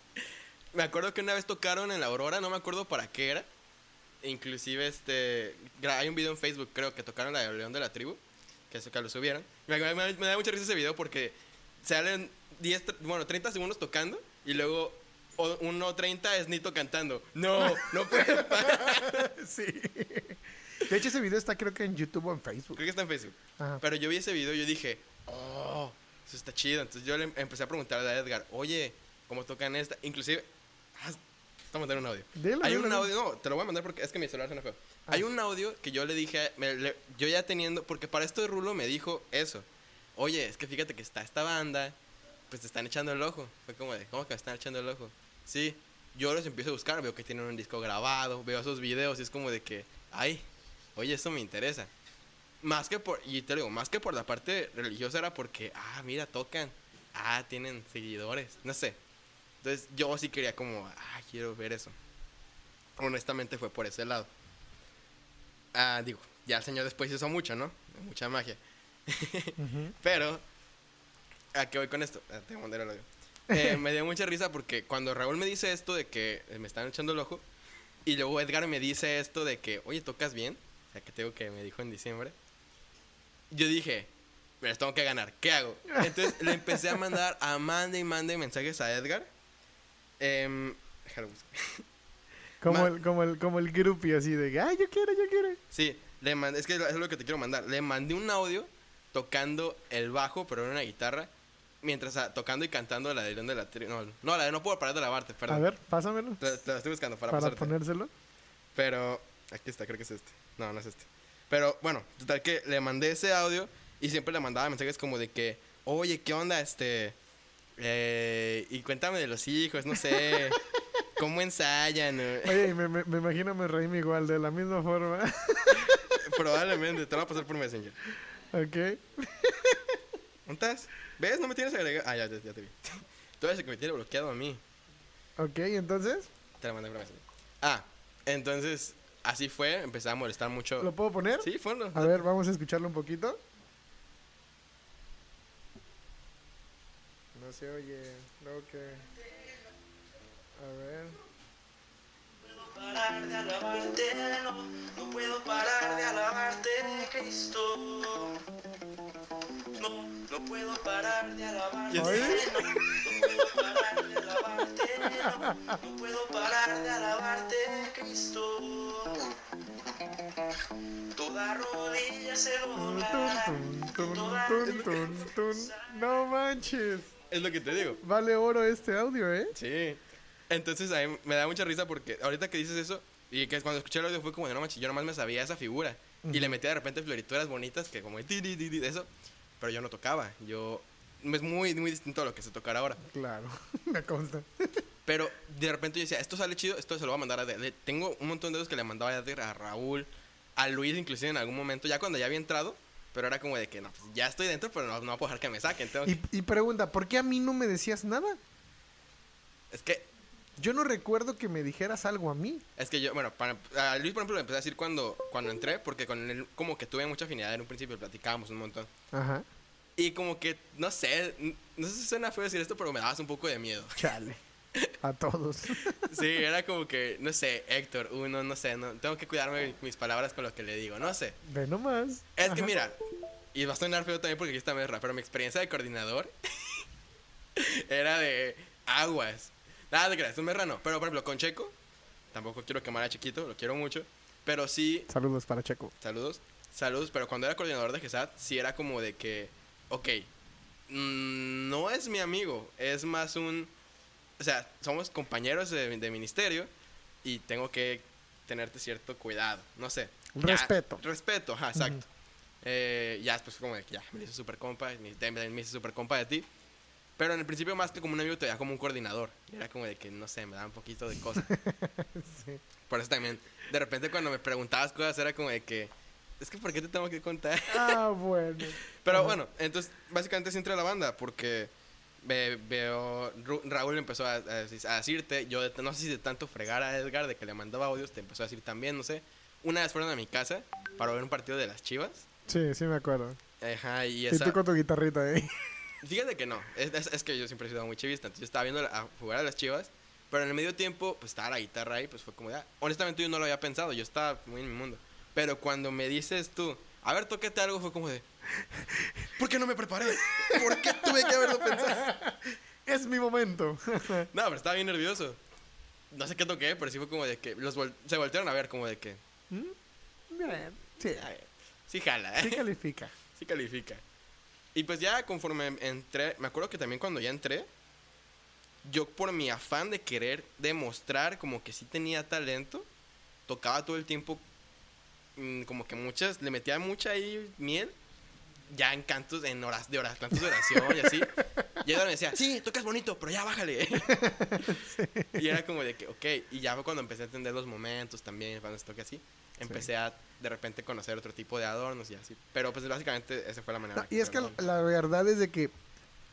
B: me acuerdo que una vez tocaron en la Aurora, no me acuerdo para qué era. Inclusive, este, hay un video en Facebook, creo, que tocaron la de León de la Tribu, que eso que lo subieron. Me, me- da mucha risa ese video porque salen 10, tr- bueno, 30 segundos tocando y luego o- 1.30 es Nito cantando. No, no puede parar.
A: sí. De hecho, ese video está creo que en YouTube o en Facebook.
B: Creo que está en Facebook.
A: Ajá.
B: Pero yo vi ese video y yo dije, oh, eso está chido. Entonces yo le em- empecé a preguntarle a Edgar, oye, ¿cómo tocan esta? Inclusive, ah, te voy a mandar un audio.
A: Dilo,
B: Hay
A: dilo,
B: un audio, no, te lo voy a mandar porque es que mi celular suena feo.
A: Ah.
B: Hay un audio que yo le dije, me- le- yo ya teniendo, porque para esto de Rulo me dijo eso. Oye, es que fíjate que está esta banda, pues te están echando el ojo. Fue como de, ¿cómo que me están echando el ojo? Sí, yo los empiezo a buscar, veo que tienen un disco grabado, veo esos videos y es como de que, ay, oye, eso me interesa. Más que por, y te digo, más que por la parte religiosa era porque, ah, mira, tocan, ah, tienen seguidores, no sé. Entonces yo sí quería como, ah, quiero ver eso. Honestamente fue por ese lado. Ah, digo, ya el señor después hizo mucho, ¿no? Mucha magia. Pero, ¿a qué voy con esto? Ah, te voy a mandar el audio. Eh, me dio mucha risa porque cuando Raúl me dice esto de que me están echando el ojo, y luego Edgar me dice esto de que, oye, ¿tocas bien? O sea, que tengo que me dijo en diciembre. Yo dije, las tengo que ganar, ¿qué hago? Entonces le empecé a mandar a mande y mande mensajes a Edgar. Déjalo buscar.
A: Como el, como el, como el groupie así de, ay, yo quiero, yo quiero.
B: Sí, le mandé, es que es lo que te quiero mandar. Le mandé un audio tocando el bajo, pero en una guitarra, mientras ah, tocando y cantando la de León de la Tri- No, no, la de No puedo parar de lavarte, perdón.
A: A ver, pásamelo.
B: La, la estoy buscando para,
A: Para,
B: pasarte.
A: ponérselo.
B: Pero, aquí está, creo que es este. No, no es este. Pero bueno, total que le mandé ese audio y siempre le mandaba mensajes como de que, oye, ¿qué onda? Este. eh, y cuéntame de los hijos, no sé. ¿Cómo ensayan?
A: Oye, y me, me, me imagino me reíme igual, de la misma forma.
B: Probablemente, te lo voy a pasar por Messenger.
A: Ok.
B: ¿Dónde estás? ¿Ves? No me tienes agregado. Ah, ya, ya, ya te vi. Tú eres el que me tiene bloqueado a mí.
A: Ok, entonces,
B: Te la mandé por Messenger. Ah, entonces, así fue. Empecé a molestar mucho.
A: ¿lo puedo poner?
B: Sí, ponlo.
A: A ver, vamos a escucharlo un poquito. No se oye. Luego que. A ver.
C: Parar de alabarte, no, no puedo parar de alabarte, Cristo. No, no puedo parar de alabarte,
A: Oye.
C: no, no puedo parar de alabarte, no, no puedo parar de alabarte, Cristo. Toda rodilla se doblará, toda.
A: No manches.
B: Es lo que te digo.
A: Vale oro este audio, ¿eh?
B: Sí. Entonces a mí me da mucha risa porque ahorita que dices eso y que cuando escuché el audio fue como de no manches, yo nomás me sabía esa figura y le metía de repente florituras bonitas que como ti, ti, ti, ti, eso, pero yo no tocaba. Yo es muy muy distinto a lo que se tocará ahora.
A: Claro, me consta.
B: Pero de repente yo decía, esto sale chido, esto se lo voy a mandar a... de- le- tengo un montón de dedos que le mandaba a Edgar, a Raúl, a Luis inclusive en algún momento, ya cuando ya había entrado, pero era como de que no, pues ya estoy dentro, pero no, no voy a dejar que me saquen. tengo que-
A: Y, y pregunta, ¿por qué a mí no me decías nada?
B: Es que
A: Yo no recuerdo que me dijeras algo a mí.
B: Es que yo, bueno, para, a Luis, por ejemplo, le empecé a decir cuando, cuando entré, porque con él como que tuve mucha afinidad en un principio, platicábamos un montón.
A: Ajá.
B: Y como que, no sé, no sé si suena feo decir esto, pero me dabas un poco de miedo.
A: Chale. A todos.
B: Sí, era como que, no sé, Héctor, uno, no sé, no, tengo que cuidarme mis palabras con lo que le digo, no sé.
A: Ve nomás.
B: Es que mira, y va a sonar feo también porque aquí está Merra, pero mi experiencia de coordinador era de aguas. Nada de creas, un Merra no. Pero por ejemplo, con Checo, tampoco quiero quemar a Chiquito, lo quiero mucho. Pero sí,
A: Saludos para Checo.
B: Saludos. Saludos, pero cuando era coordinador de GESAT, sí era como de que, ok, mm, no es mi amigo, es más un, o sea, somos compañeros de, de ministerio y tengo que tenerte cierto cuidado, no sé. Ya,
A: Respeto.
B: respeto, ajá, exacto. Eh, ya después como de que ya, me hice super compa, me, me hice super compa de ti. Pero en el principio más que como un amigo te veía como un coordinador. Y Era como de que, no sé, me daba un poquito de cosa.
A: Sí.
B: Por eso también, de repente cuando me preguntabas cosas era como de que, es que ¿por qué te tengo que contar?
A: Ah, bueno.
B: Pero
A: Ajá.
B: bueno, entonces básicamente sí entré a la banda porque ve- veo, Ru- Raúl empezó a, a deci- a decirte, yo de- no sé si de tanto fregar a Edgar de que le mandaba audios, te empezó a decir también, no sé. una vez fueron a mi casa para ver un partido de las Chivas.
A: Sí, sí me acuerdo.
B: Ajá, y
A: Y
B: esa...
A: tú con tu guitarrita ahí.
B: Fíjate que no, es, es- es que yo siempre he sido muy chivista, entonces yo estaba viendo a jugar a las chivas, pero en el medio tiempo, pues estaba la guitarra ahí, pues fue como ya. Honestamente yo no lo había pensado, yo estaba muy en mi mundo. Pero cuando me dices tú, a ver, tóquete algo, fue como de, ¿por qué no me preparé? ¿Por qué tuve que haberlo pensado?
A: es mi momento.
B: No, pero estaba bien nervioso. No sé qué toqué, pero sí fue como de que los vol- se voltearon a ver como de que,
A: Bien, sí,
B: sí jala,
A: sí califica.
B: sí califica. Y pues ya conforme entré, me acuerdo que también cuando ya entré, yo por mi afán de querer demostrar como que sí tenía talento, tocaba todo el tiempo mm, como que muchas, le metía mucha ahí miel, ya en cantos, en horas de horas, cantos de oración y así. Y ella me decía, sí, tocas bonito, pero ya bájale. Y era como de que, ok, y ya fue cuando empecé a entender los momentos también, cuando se toque así. Empecé a de repente conocer otro tipo de adornos y así. Pero pues básicamente esa fue la manera.
A: No, y es que la verdad es de que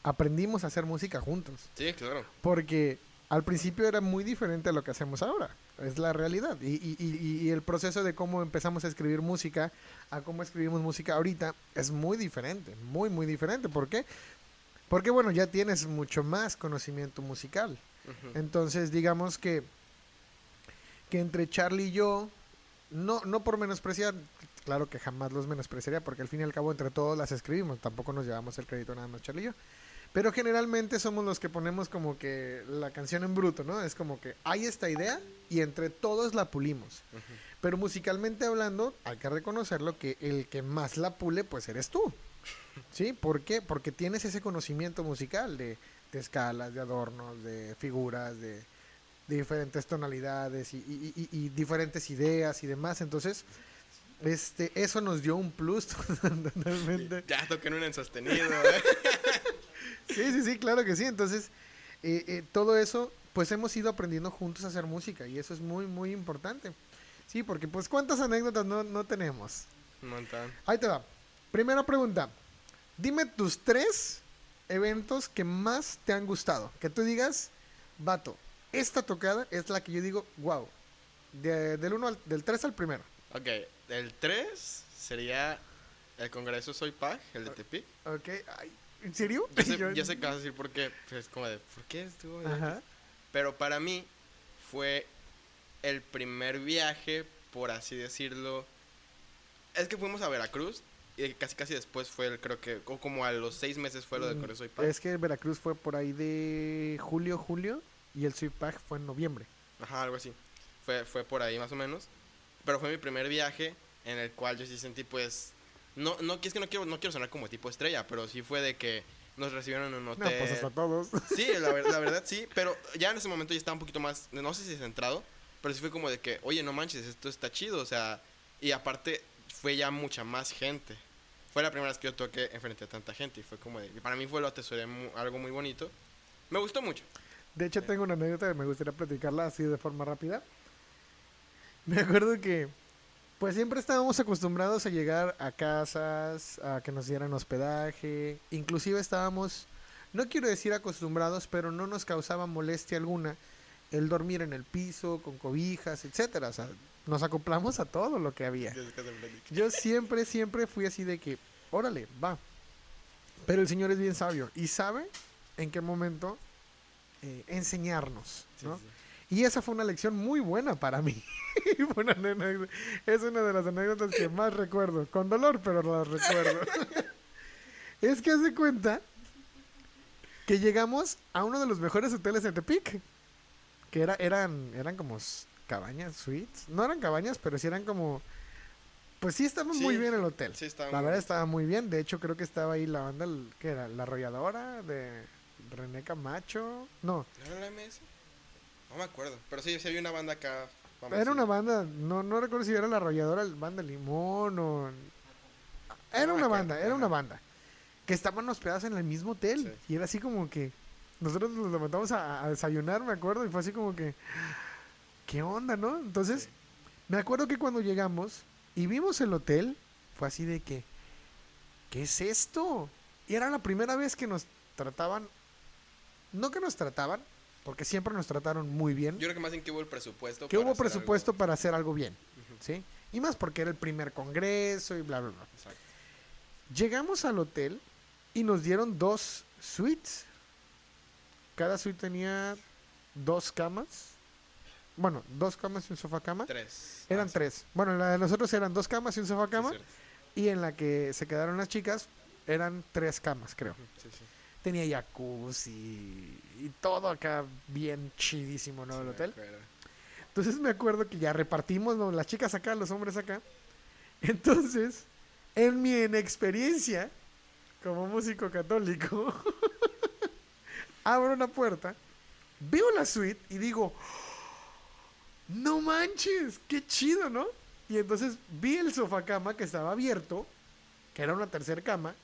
A: aprendimos a hacer música juntos.
B: Sí, claro.
A: Porque al principio era muy diferente a lo que hacemos ahora. Es la realidad. Y, y- y- y el proceso de cómo empezamos a escribir música a cómo escribimos música ahorita es muy diferente. Muy, muy diferente. ¿Por qué? Porque, bueno, ya tienes mucho más conocimiento musical. Entonces, digamos que, que entre Charlie y yo, no, no por menospreciar, claro que jamás los menospreciaría, porque al fin y al cabo entre todos las escribimos, tampoco nos llevamos el crédito nada más Charlie y yo. Pero generalmente somos los que ponemos como que la canción en bruto, ¿no? Es como que hay esta idea y entre todos la pulimos. Pero musicalmente hablando, hay que reconocerlo que el que más la pule, pues eres tú. ¿Sí? ¿Por qué? Porque tienes ese conocimiento musical de, de escalas, de adornos, de figuras, de, de diferentes tonalidades y, y- y- y diferentes ideas y demás. Entonces, este, eso nos dio un plus totalmente.
B: Ya toqué en un en sostenido. ¿eh?
A: Sí, sí, sí, claro que sí. Entonces, eh, eh, todo eso, pues hemos ido aprendiendo juntos a hacer música y eso es muy, muy importante. Sí, porque pues cuántas anécdotas no, no tenemos.
B: Un montón.
A: Ahí te va. Primera pregunta. Dime tus tres eventos que más te han gustado. Que tú digas, vato, esta tocada es la que yo digo, wow. De- del, uno al, del 3 al primero.
B: Ok, el 3 sería el Congreso Soy Pag, el de Tepic.
A: Ok. ay, ¿En serio?
B: Yo sé,
A: Yo-
B: yo sé que vas a decir por qué. pues, Es como de, ¿por qué estuvo? de
A: Ajá.
B: Pero para mí fue el primer viaje, por así decirlo. Es que fuimos a Veracruz y casi casi después fue, el, creo que, o como a los seis meses fue lo del
A: Mm,
B: Congreso Soy Pag.
A: Es que Veracruz fue por ahí de julio, julio. Y el Sweet Pack fue en noviembre.
B: Ajá, algo así. Fue, fue por ahí más o menos. Pero fue mi primer viaje en el cual yo sí sentí pues... No, no, es que no quiero, no quiero sonar como tipo estrella, pero sí fue de que nos recibieron en un
A: No,
B: hotel.
A: pues hasta todos.
B: Sí, la, ver- la verdad sí, pero ya en ese momento ya estaba un poquito más, no sé si centrado, pero sí fue como de que, oye, no manches, esto está chido, o sea, y aparte fue ya mucha más gente. Fue la primera vez que yo toqué enfrente a tanta gente y fue como de, para mí fue lo atesoré mu- algo muy bonito. Me gustó mucho.
A: De hecho, tengo una anécdota que me gustaría platicarla así de forma rápida. Me acuerdo que, pues siempre estábamos acostumbrados a llegar a casas, a que nos dieran hospedaje. Inclusive estábamos, no quiero decir acostumbrados, pero no nos causaba molestia alguna el dormir en el piso, con cobijas, etcétera. O sea, nos acoplamos a todo lo que había. Yo siempre, siempre fui así de que, órale, va. Pero el Señor es bien sabio y sabe en qué momento eh, enseñarnos, ¿no?
B: sí.
A: Y esa fue una lección muy buena para mí. Una es una de las anécdotas que más recuerdo, con dolor, pero las recuerdo. es que hace cuenta que llegamos a uno de los mejores hoteles de Tepic, que era, eran, eran como cabañas, suites. No eran cabañas, pero sí eran como... Pues sí estaba muy bien el hotel.
B: Sí,
A: La verdad estaba muy bien. De hecho, creo que estaba ahí la banda, ¿qué era? La arrolladora de René Camacho. No,
B: ¿No era la MS? No me acuerdo, pero sí, sí había una banda acá.
A: era una banda, no, no recuerdo si era la arrolladora, la banda Limón o... Era
B: No me
A: una banda, era una
B: ajá.
A: banda. Que estaban hospedados en el mismo hotel.
B: Sí.
A: Y era así como que... Nosotros nos levantamos a, a desayunar, me acuerdo, y fue así como que... ¿Qué onda, no? Entonces,
B: Sí.
A: me acuerdo que cuando llegamos y vimos el hotel, fue así de que... ¿Qué es esto? Y era la primera vez que nos trataban... No que nos trataban, porque siempre nos trataron muy bien
B: Yo creo que más en que hubo el presupuesto.
A: que hubo presupuesto
B: algo.
A: para hacer algo bien. ¿sí? Y más porque era el primer congreso y bla, bla, bla.
B: Exacto.
A: Llegamos al hotel y nos dieron dos suites. Cada suite tenía dos camas. Bueno, dos camas y un sofá cama.
B: Tres.
A: Eran
B: Ah, sí.
A: tres. Bueno, la de nosotros eran dos camas y un sofá
B: Sí,
A: cama. y en la que se quedaron las chicas eran tres camas, creo.
B: Sí, sí.
A: Tenía jacuzzi y todo acá bien chidísimo, ¿no?
B: Sí,
A: el hotel. Entonces me acuerdo que ya repartimos, ¿no? Las chicas acá, los hombres acá. Entonces, en mi inexperiencia como músico católico, abro una puerta, veo la suite y digo, no manches, qué chido, ¿no? Y entonces vi el sofá cama que estaba abierto, que era una tercera cama,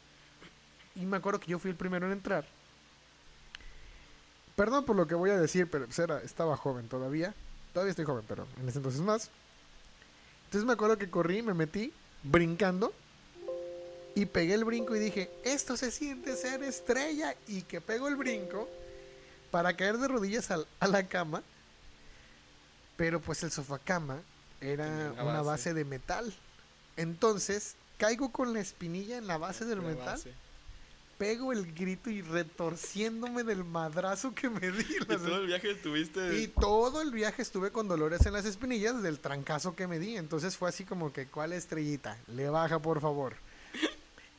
A: y me acuerdo que yo fui el primero en entrar. Perdón por lo que voy a decir, pero pues era, estaba joven todavía. Todavía estoy joven, pero en ese entonces más. Entonces me acuerdo que corrí, me metí brincando y pegué el brinco y dije, esto se siente ser estrella y que pego el brinco para caer de rodillas al- a, la cama. Pero pues el sofá cama era
B: una
A: una
B: base.
A: base de metal. Entonces caigo con la espinilla en la base del
B: La
A: metal
B: base.
A: Pego el grito y retorciéndome del madrazo que me di.
B: Y todo el viaje tuviste.
A: Y todo el viaje estuve con dolores en las espinillas del trancazo que me di. Entonces fue así como que, ¿cuál estrellita? Le baja, por favor.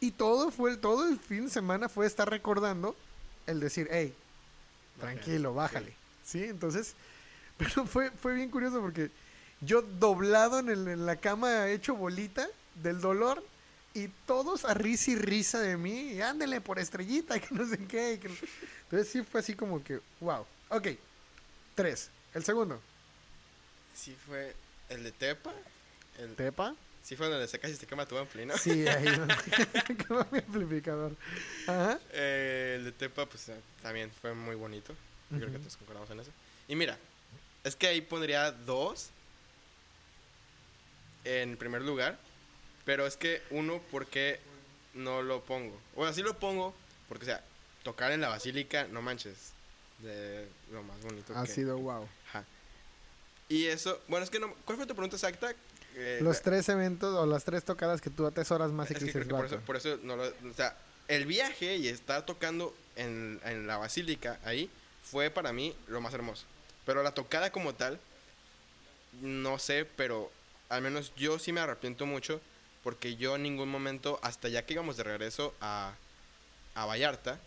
A: Y todo fue, todo el fin de semana fue estar recordando el decir, hey, tranquilo, bájale. ¿Sí? Entonces, pero fue, fue bien curioso porque yo doblado en, el- en la cama hecho bolita del dolor y todos a risa y risa de mí, y ándele por estrellita, que no sé qué. que Entonces sí fue así como que, wow. Ok, tres. El segundo,
B: Sí fue el de Tepa. El...
A: Tepa.
B: Sí fue donde se casi se quema tu ampli, ¿no?
A: Sí, ahí donde quema mi amplificador. Ajá.
B: Eh, el de Tepa, pues eh, también fue muy bonito. Yo creo que todos concordamos en eso. Y mira, es que ahí pondría dos en primer lugar. Pero es que uno, ¿por qué no lo pongo? O sea, sí lo pongo, porque, o sea, tocar en la basílica, no manches, de lo más bonito
A: Ha
B: que...
A: sido wow.
B: Ajá. Y eso, bueno, es que no... ¿Cuál fue tu pregunta exacta? Eh,
A: Los tres eventos o las tres tocadas que tú atesoras más
B: es
A: que
B: creo por eso, por eso no lo, o sea, el viaje y estar tocando en, en la basílica ahí fue para mí lo más hermoso. Pero la tocada como tal, no sé, pero al menos yo sí me arrepiento mucho porque yo en ningún momento, hasta ya que íbamos de regreso a, a Vallarta,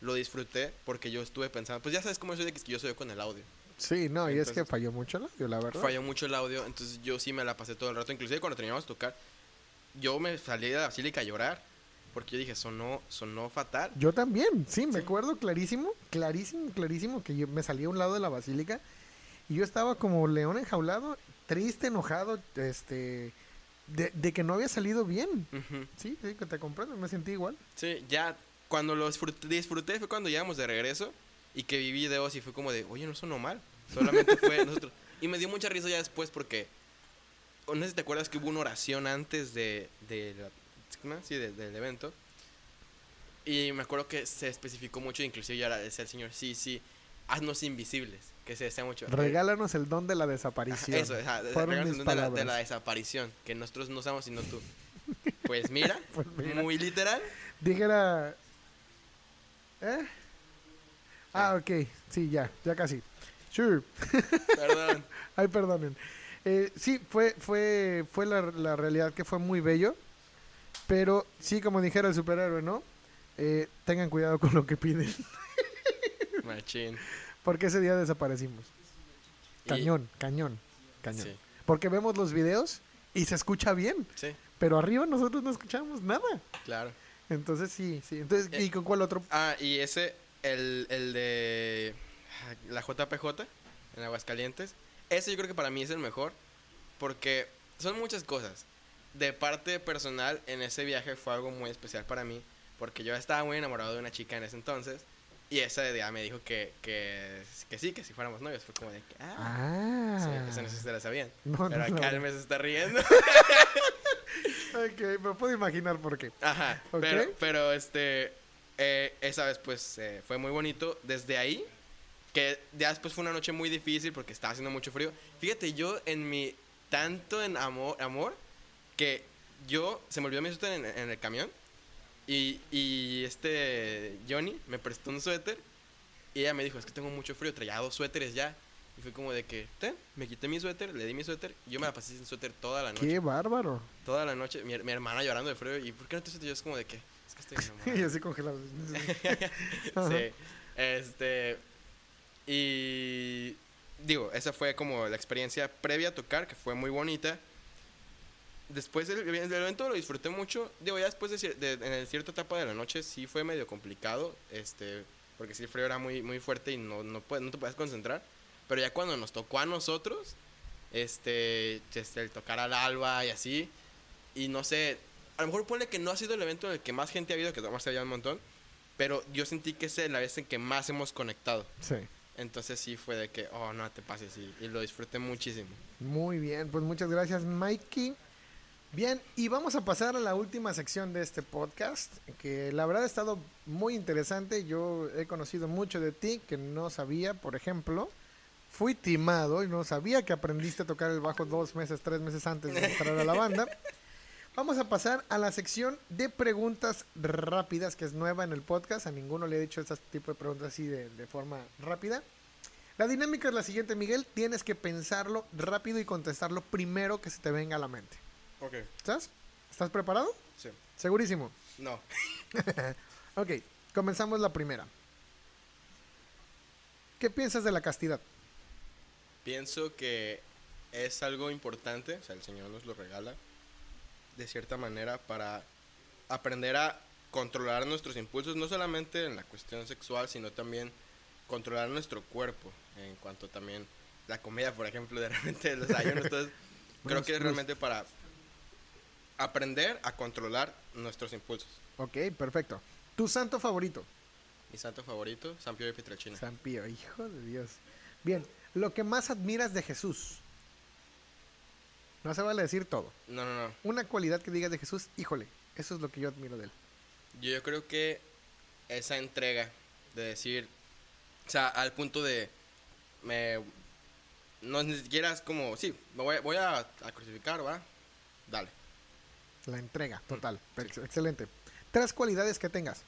B: lo disfruté porque yo estuve pensando, pues ya sabes cómo soy de que yo soy con el audio.
A: Sí, no, y es que falló mucho el audio, la verdad.
B: Falló mucho el audio, entonces yo sí me la pasé todo el rato. Inclusive cuando terminamos de tocar, yo me salí de la basílica a llorar. Porque yo dije, sonó, sonó fatal.
A: Yo también, sí, me
B: Sí.
A: acuerdo clarísimo, clarísimo, clarísimo que yo me salí a un lado de la basílica y yo estaba como león enjaulado, triste, enojado, este, de, de que no había salido bien.
B: Ujú.
A: Sí, sí, que te comprendo, me sentí igual.
B: Sí, ya cuando lo disfruté, disfruté fue cuando llegamos de regreso y que vi videos y fue como de, oye, no sonó mal. Solamente fue nosotros. Y me dio mucha risa ya después porque, no sé si te acuerdas que hubo una oración antes de, de. Sí, de- del evento. Y me acuerdo que se especificó mucho, inclusive ya decía el Señor, sí, sí, haznos invisibles, que se desea mucho.
A: Regálanos el don de la
B: Ajá,
A: desaparición.
B: Eso, ajá, regálanos el don de la, de la desaparición, que nosotros no somos sino tú. Pues mira,
A: Pues mira.
B: muy literal.
A: Dijera... ¿Eh? Ah, ok, sí, ya, ya casi. Sure.
B: Perdón.
A: Ay, perdonen. Eh, sí, fue, fue, fue la, la realidad que fue muy bello. Pero sí, como dijera el superhéroe, ¿no? Eh, tengan cuidado con lo que piden.
B: Machín.
A: Porque ese día desaparecimos.
B: Y-
A: Cañón, cañón, cañón.
B: Sí,
A: Porque vemos los videos y se escucha bien.
B: sí,
A: Pero arriba nosotros no escuchamos nada.
B: claro.
A: Entonces sí, sí. Entonces, ¿y
B: Eh,
A: con cuál otro?
B: Ah, y ese, el, el de ah, la JPJ en Aguascalientes. Ese yo creo que para mí es el mejor. Porque son muchas cosas. De parte personal, en ese viaje fue algo muy especial para mí. Porque yo estaba muy enamorado de una chica en ese entonces. Y esa día me dijo que, que, que sí, que si fuéramos novios. Fue como de que, ah,
A: Ah.
B: sí, esa no sé si se la sabían.
A: No, no,
B: Pero
A: no.
B: acá él me se está riendo.
A: Ok, me puedo imaginar por qué.
B: Ajá,
A: Ok.
B: pero, pero este, eh, esa vez pues eh, fue muy bonito. Desde ahí, que ya después fue una noche muy difícil porque estaba haciendo mucho frío. Fíjate, yo en mi, tanto en amor, amor que yo se me olvidó mi suéter en, en el camión y, y este Johnny me prestó un suéter y ella me dijo, es que tengo mucho frío, traía dos suéteres ya. Y fue como de que, ten, me quité mi suéter, le di mi suéter, y yo me la pasé sin suéter toda la noche.
A: Qué bárbaro.
B: Toda la noche, mi, mi hermana llorando de frío, ¿y por qué no te suéter? Yo es como de que, es que estoy enamorado.
A: y así congelado.
B: Sí. Este. Y. Digo, esa fue como la experiencia previa a tocar, que fue muy bonita. Después del, del evento lo disfruté mucho. Digo, ya después de, cier- de- en cierta etapa de la noche sí fue medio complicado. Este. Porque sí el frío era muy, muy fuerte y no, no, puedes- no te puedes concentrar. Pero ya cuando nos tocó a nosotros, este, este, el tocar al alba y así, y no sé, a lo mejor ponle que no ha sido el evento en el que más gente ha habido, que además había un montón, pero yo sentí que es la vez en que más hemos conectado.
A: Sí.
B: Entonces sí fue de que, oh, no te pases, y, y lo disfruté muchísimo.
A: Muy bien, pues muchas gracias, Mikey. Bien, y vamos a pasar a la última sección de este podcast, que la verdad ha estado muy interesante. Yo he conocido mucho de ti que no sabía, por ejemplo. Fui timado y no sabía que aprendiste a tocar el bajo dos meses, tres meses antes de entrar a la banda. Vamos a pasar a la sección de preguntas rápidas, que es nueva en el podcast. A ninguno le he dicho este tipo de preguntas así de, de forma rápida. La dinámica es la siguiente, Miguel. Tienes que pensarlo rápido y contestarlo primero que se te venga a la mente.
B: Ok,
A: ¿Estás? ¿Estás preparado?
B: sí.
A: Segurísimo.
B: No.
A: Ok, comenzamos la primera. ¿Qué piensas de la castidad?
B: Pienso que es algo importante, o sea, el Señor nos lo regala de cierta manera para aprender a controlar nuestros impulsos, no solamente en la cuestión sexual, sino también controlar nuestro cuerpo, en cuanto también la comida, por ejemplo, de repente los ayunos, entonces creo que es realmente para aprender a controlar nuestros impulsos.
A: Ok, perfecto. ¿Tu santo favorito?
B: Mi santo favorito, San Pío de Pietrelcina.
A: San Pío, hijo de Dios. Bien, lo que más admiras de Jesús. No se vale decir todo.
B: No, no, no.
A: Una cualidad que digas de Jesús, híjole, eso es lo que yo admiro de él.
B: Yo, creo que esa entrega de decir, o sea, al punto de, me, no ni siquiera es como, sí, me voy, voy a, a crucificar, va, dale.
A: La entrega, total. Ex- Excelente. Tres cualidades que tengas.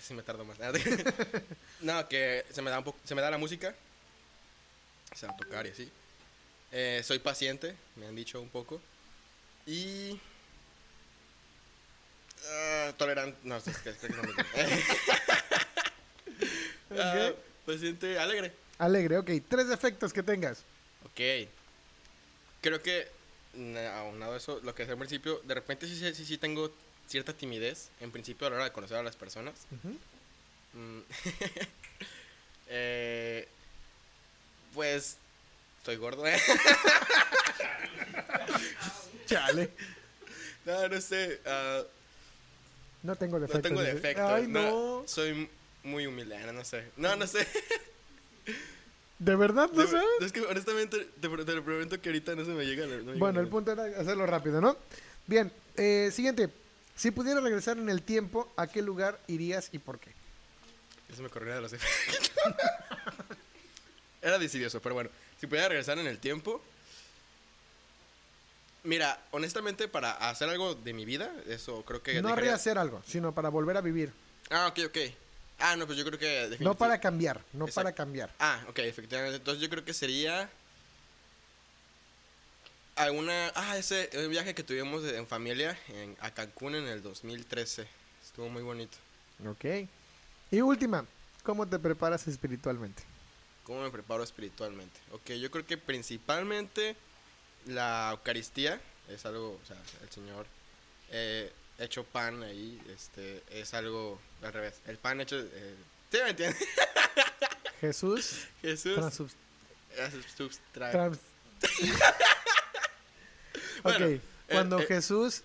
B: Sí me tardo más. no, que se me da un poco, se me da la música, o sea, tocar y así. Eh, soy paciente, me han dicho un poco. Y... ah, tolerante, no, es que, es que no me- Ah, paciente, alegre.
A: Alegre, ok. Tres defectos que tengas.
B: Ok. Creo que, aunado a eso, lo que decía al principio, de repente sí, sí, sí, sí tengo cierta timidez, en principio a la hora de conocer a las personas. Mm. Eh, pues, estoy gordo, ¿eh?
A: Chale.
B: no, no sé. ah,
A: No tengo
B: no
A: defectos.
B: tengo
A: dice.
B: defectos.
A: Ay,
B: no,
A: no.
B: Soy muy humilde, no, no sé. No, no sé.
A: ¿De verdad no
B: De-
A: sabes?
B: es que honestamente te, te lo prometo que ahorita no se me llega. no me llega
A: Bueno,
B: la
A: el punto era hacerlo rápido, ¿no? Bien, eh, siguiente. Si pudiera regresar en el tiempo, ¿a qué lugar irías y por qué?
B: Eso me corría de los efectos. Era decidioso, pero bueno. Si pudiera regresar en el tiempo. Mira, honestamente, para hacer algo de mi vida, eso creo que.
A: No
B: dejaría-
A: rehacer algo, sino para volver a vivir.
B: Ah, ok, ok. Ah, no, pues yo creo que.
A: No para cambiar, no
B: Exacto.
A: para cambiar.
B: Ah, ok, efectivamente. Entonces yo creo que sería. Alguna. Ah, ese un viaje que tuvimos en familia en, a Cancún en el 2013. Estuvo muy bonito.
A: Ok. Y última, ¿cómo te preparas espiritualmente?
B: ¿Cómo me preparo espiritualmente? Ok, yo creo que principalmente la Eucaristía es algo, o sea, el Señor eh, hecho pan ahí, este, es algo al revés. El pan hecho, eh, ¿sí me entiendes?
A: Jesús,
B: Jesús
A: transub-
B: es substra-
A: trans-
B: Bueno,
A: ok, cuando
B: eh,
A: Jesús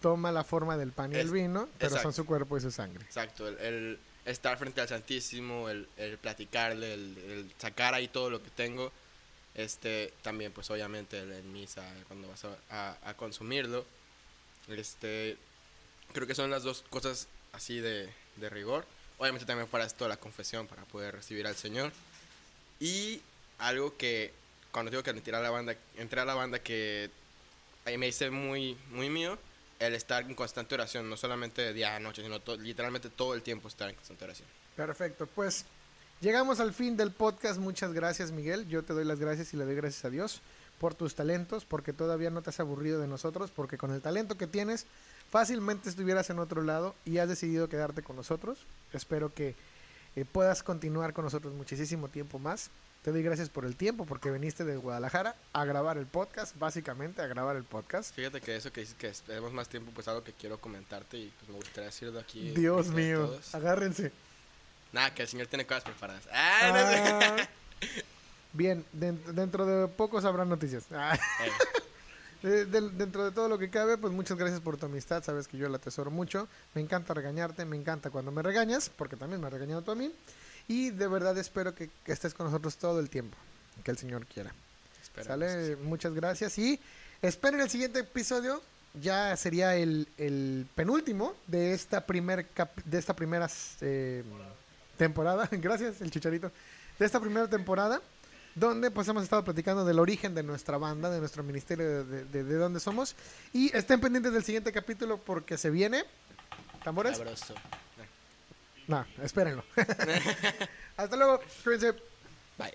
A: toma la forma del pan y el vino, pero son su cuerpo y su sangre.
B: Exacto, el, el estar frente al Santísimo, el, el platicarle, el, el sacar ahí todo lo que tengo, este, también pues obviamente en misa cuando vas a, a- a consumirlo, este, creo que son las dos cosas así de, de rigor. Obviamente también para esto la confesión, para poder recibir al Señor. Y algo que, cuando digo que entré a la banda, entré a la banda que ahí me hice muy, muy mío el estar en constante oración, no solamente de día a noche, sino to- literalmente todo el tiempo estar en constante oración.
A: Perfecto, pues llegamos al fin del podcast. Muchas gracias, Miguel. Yo te doy las gracias y le doy gracias a Dios por tus talentos, porque todavía no te has aburrido de nosotros, porque con el talento que tienes, fácilmente estuvieras en otro lado y has decidido quedarte con nosotros. Espero que eh, puedas continuar con nosotros muchísimo tiempo más. Te doy gracias por el tiempo, porque viniste de Guadalajara a grabar el podcast, básicamente a grabar el podcast.
B: Fíjate que eso que dices que esperemos más tiempo, pues algo que quiero comentarte y pues me gustaría decirlo aquí.
A: Dios mío, agárrense.
B: Nada, que el señor tiene cosas preparadas. Ah, no.
A: Ah, bien, den- dentro de poco sabrán noticias.
B: Eh,
A: De- del- dentro de todo lo que cabe, pues muchas gracias por tu amistad, sabes que yo la atesoro mucho, me encanta regañarte, me encanta cuando me regañas, porque también me has regañado tú a mí, y de verdad espero que, que estés con nosotros todo el tiempo, que el Señor quiera.
B: esperemos.
A: ¿Sale? Muchas gracias y esperen el siguiente episodio, ya sería el, el penúltimo de esta, primer cap- de esta primera eh, temporada, gracias el chicharito, de esta primera temporada donde pues hemos estado platicando del origen de nuestra banda, de nuestro ministerio, de, de, de dónde somos. Y estén pendientes del siguiente capítulo porque se viene. ¿Tambores?
B: Sabroso.
A: No, espérenlo. Hasta luego. Cuídense.
B: Bye.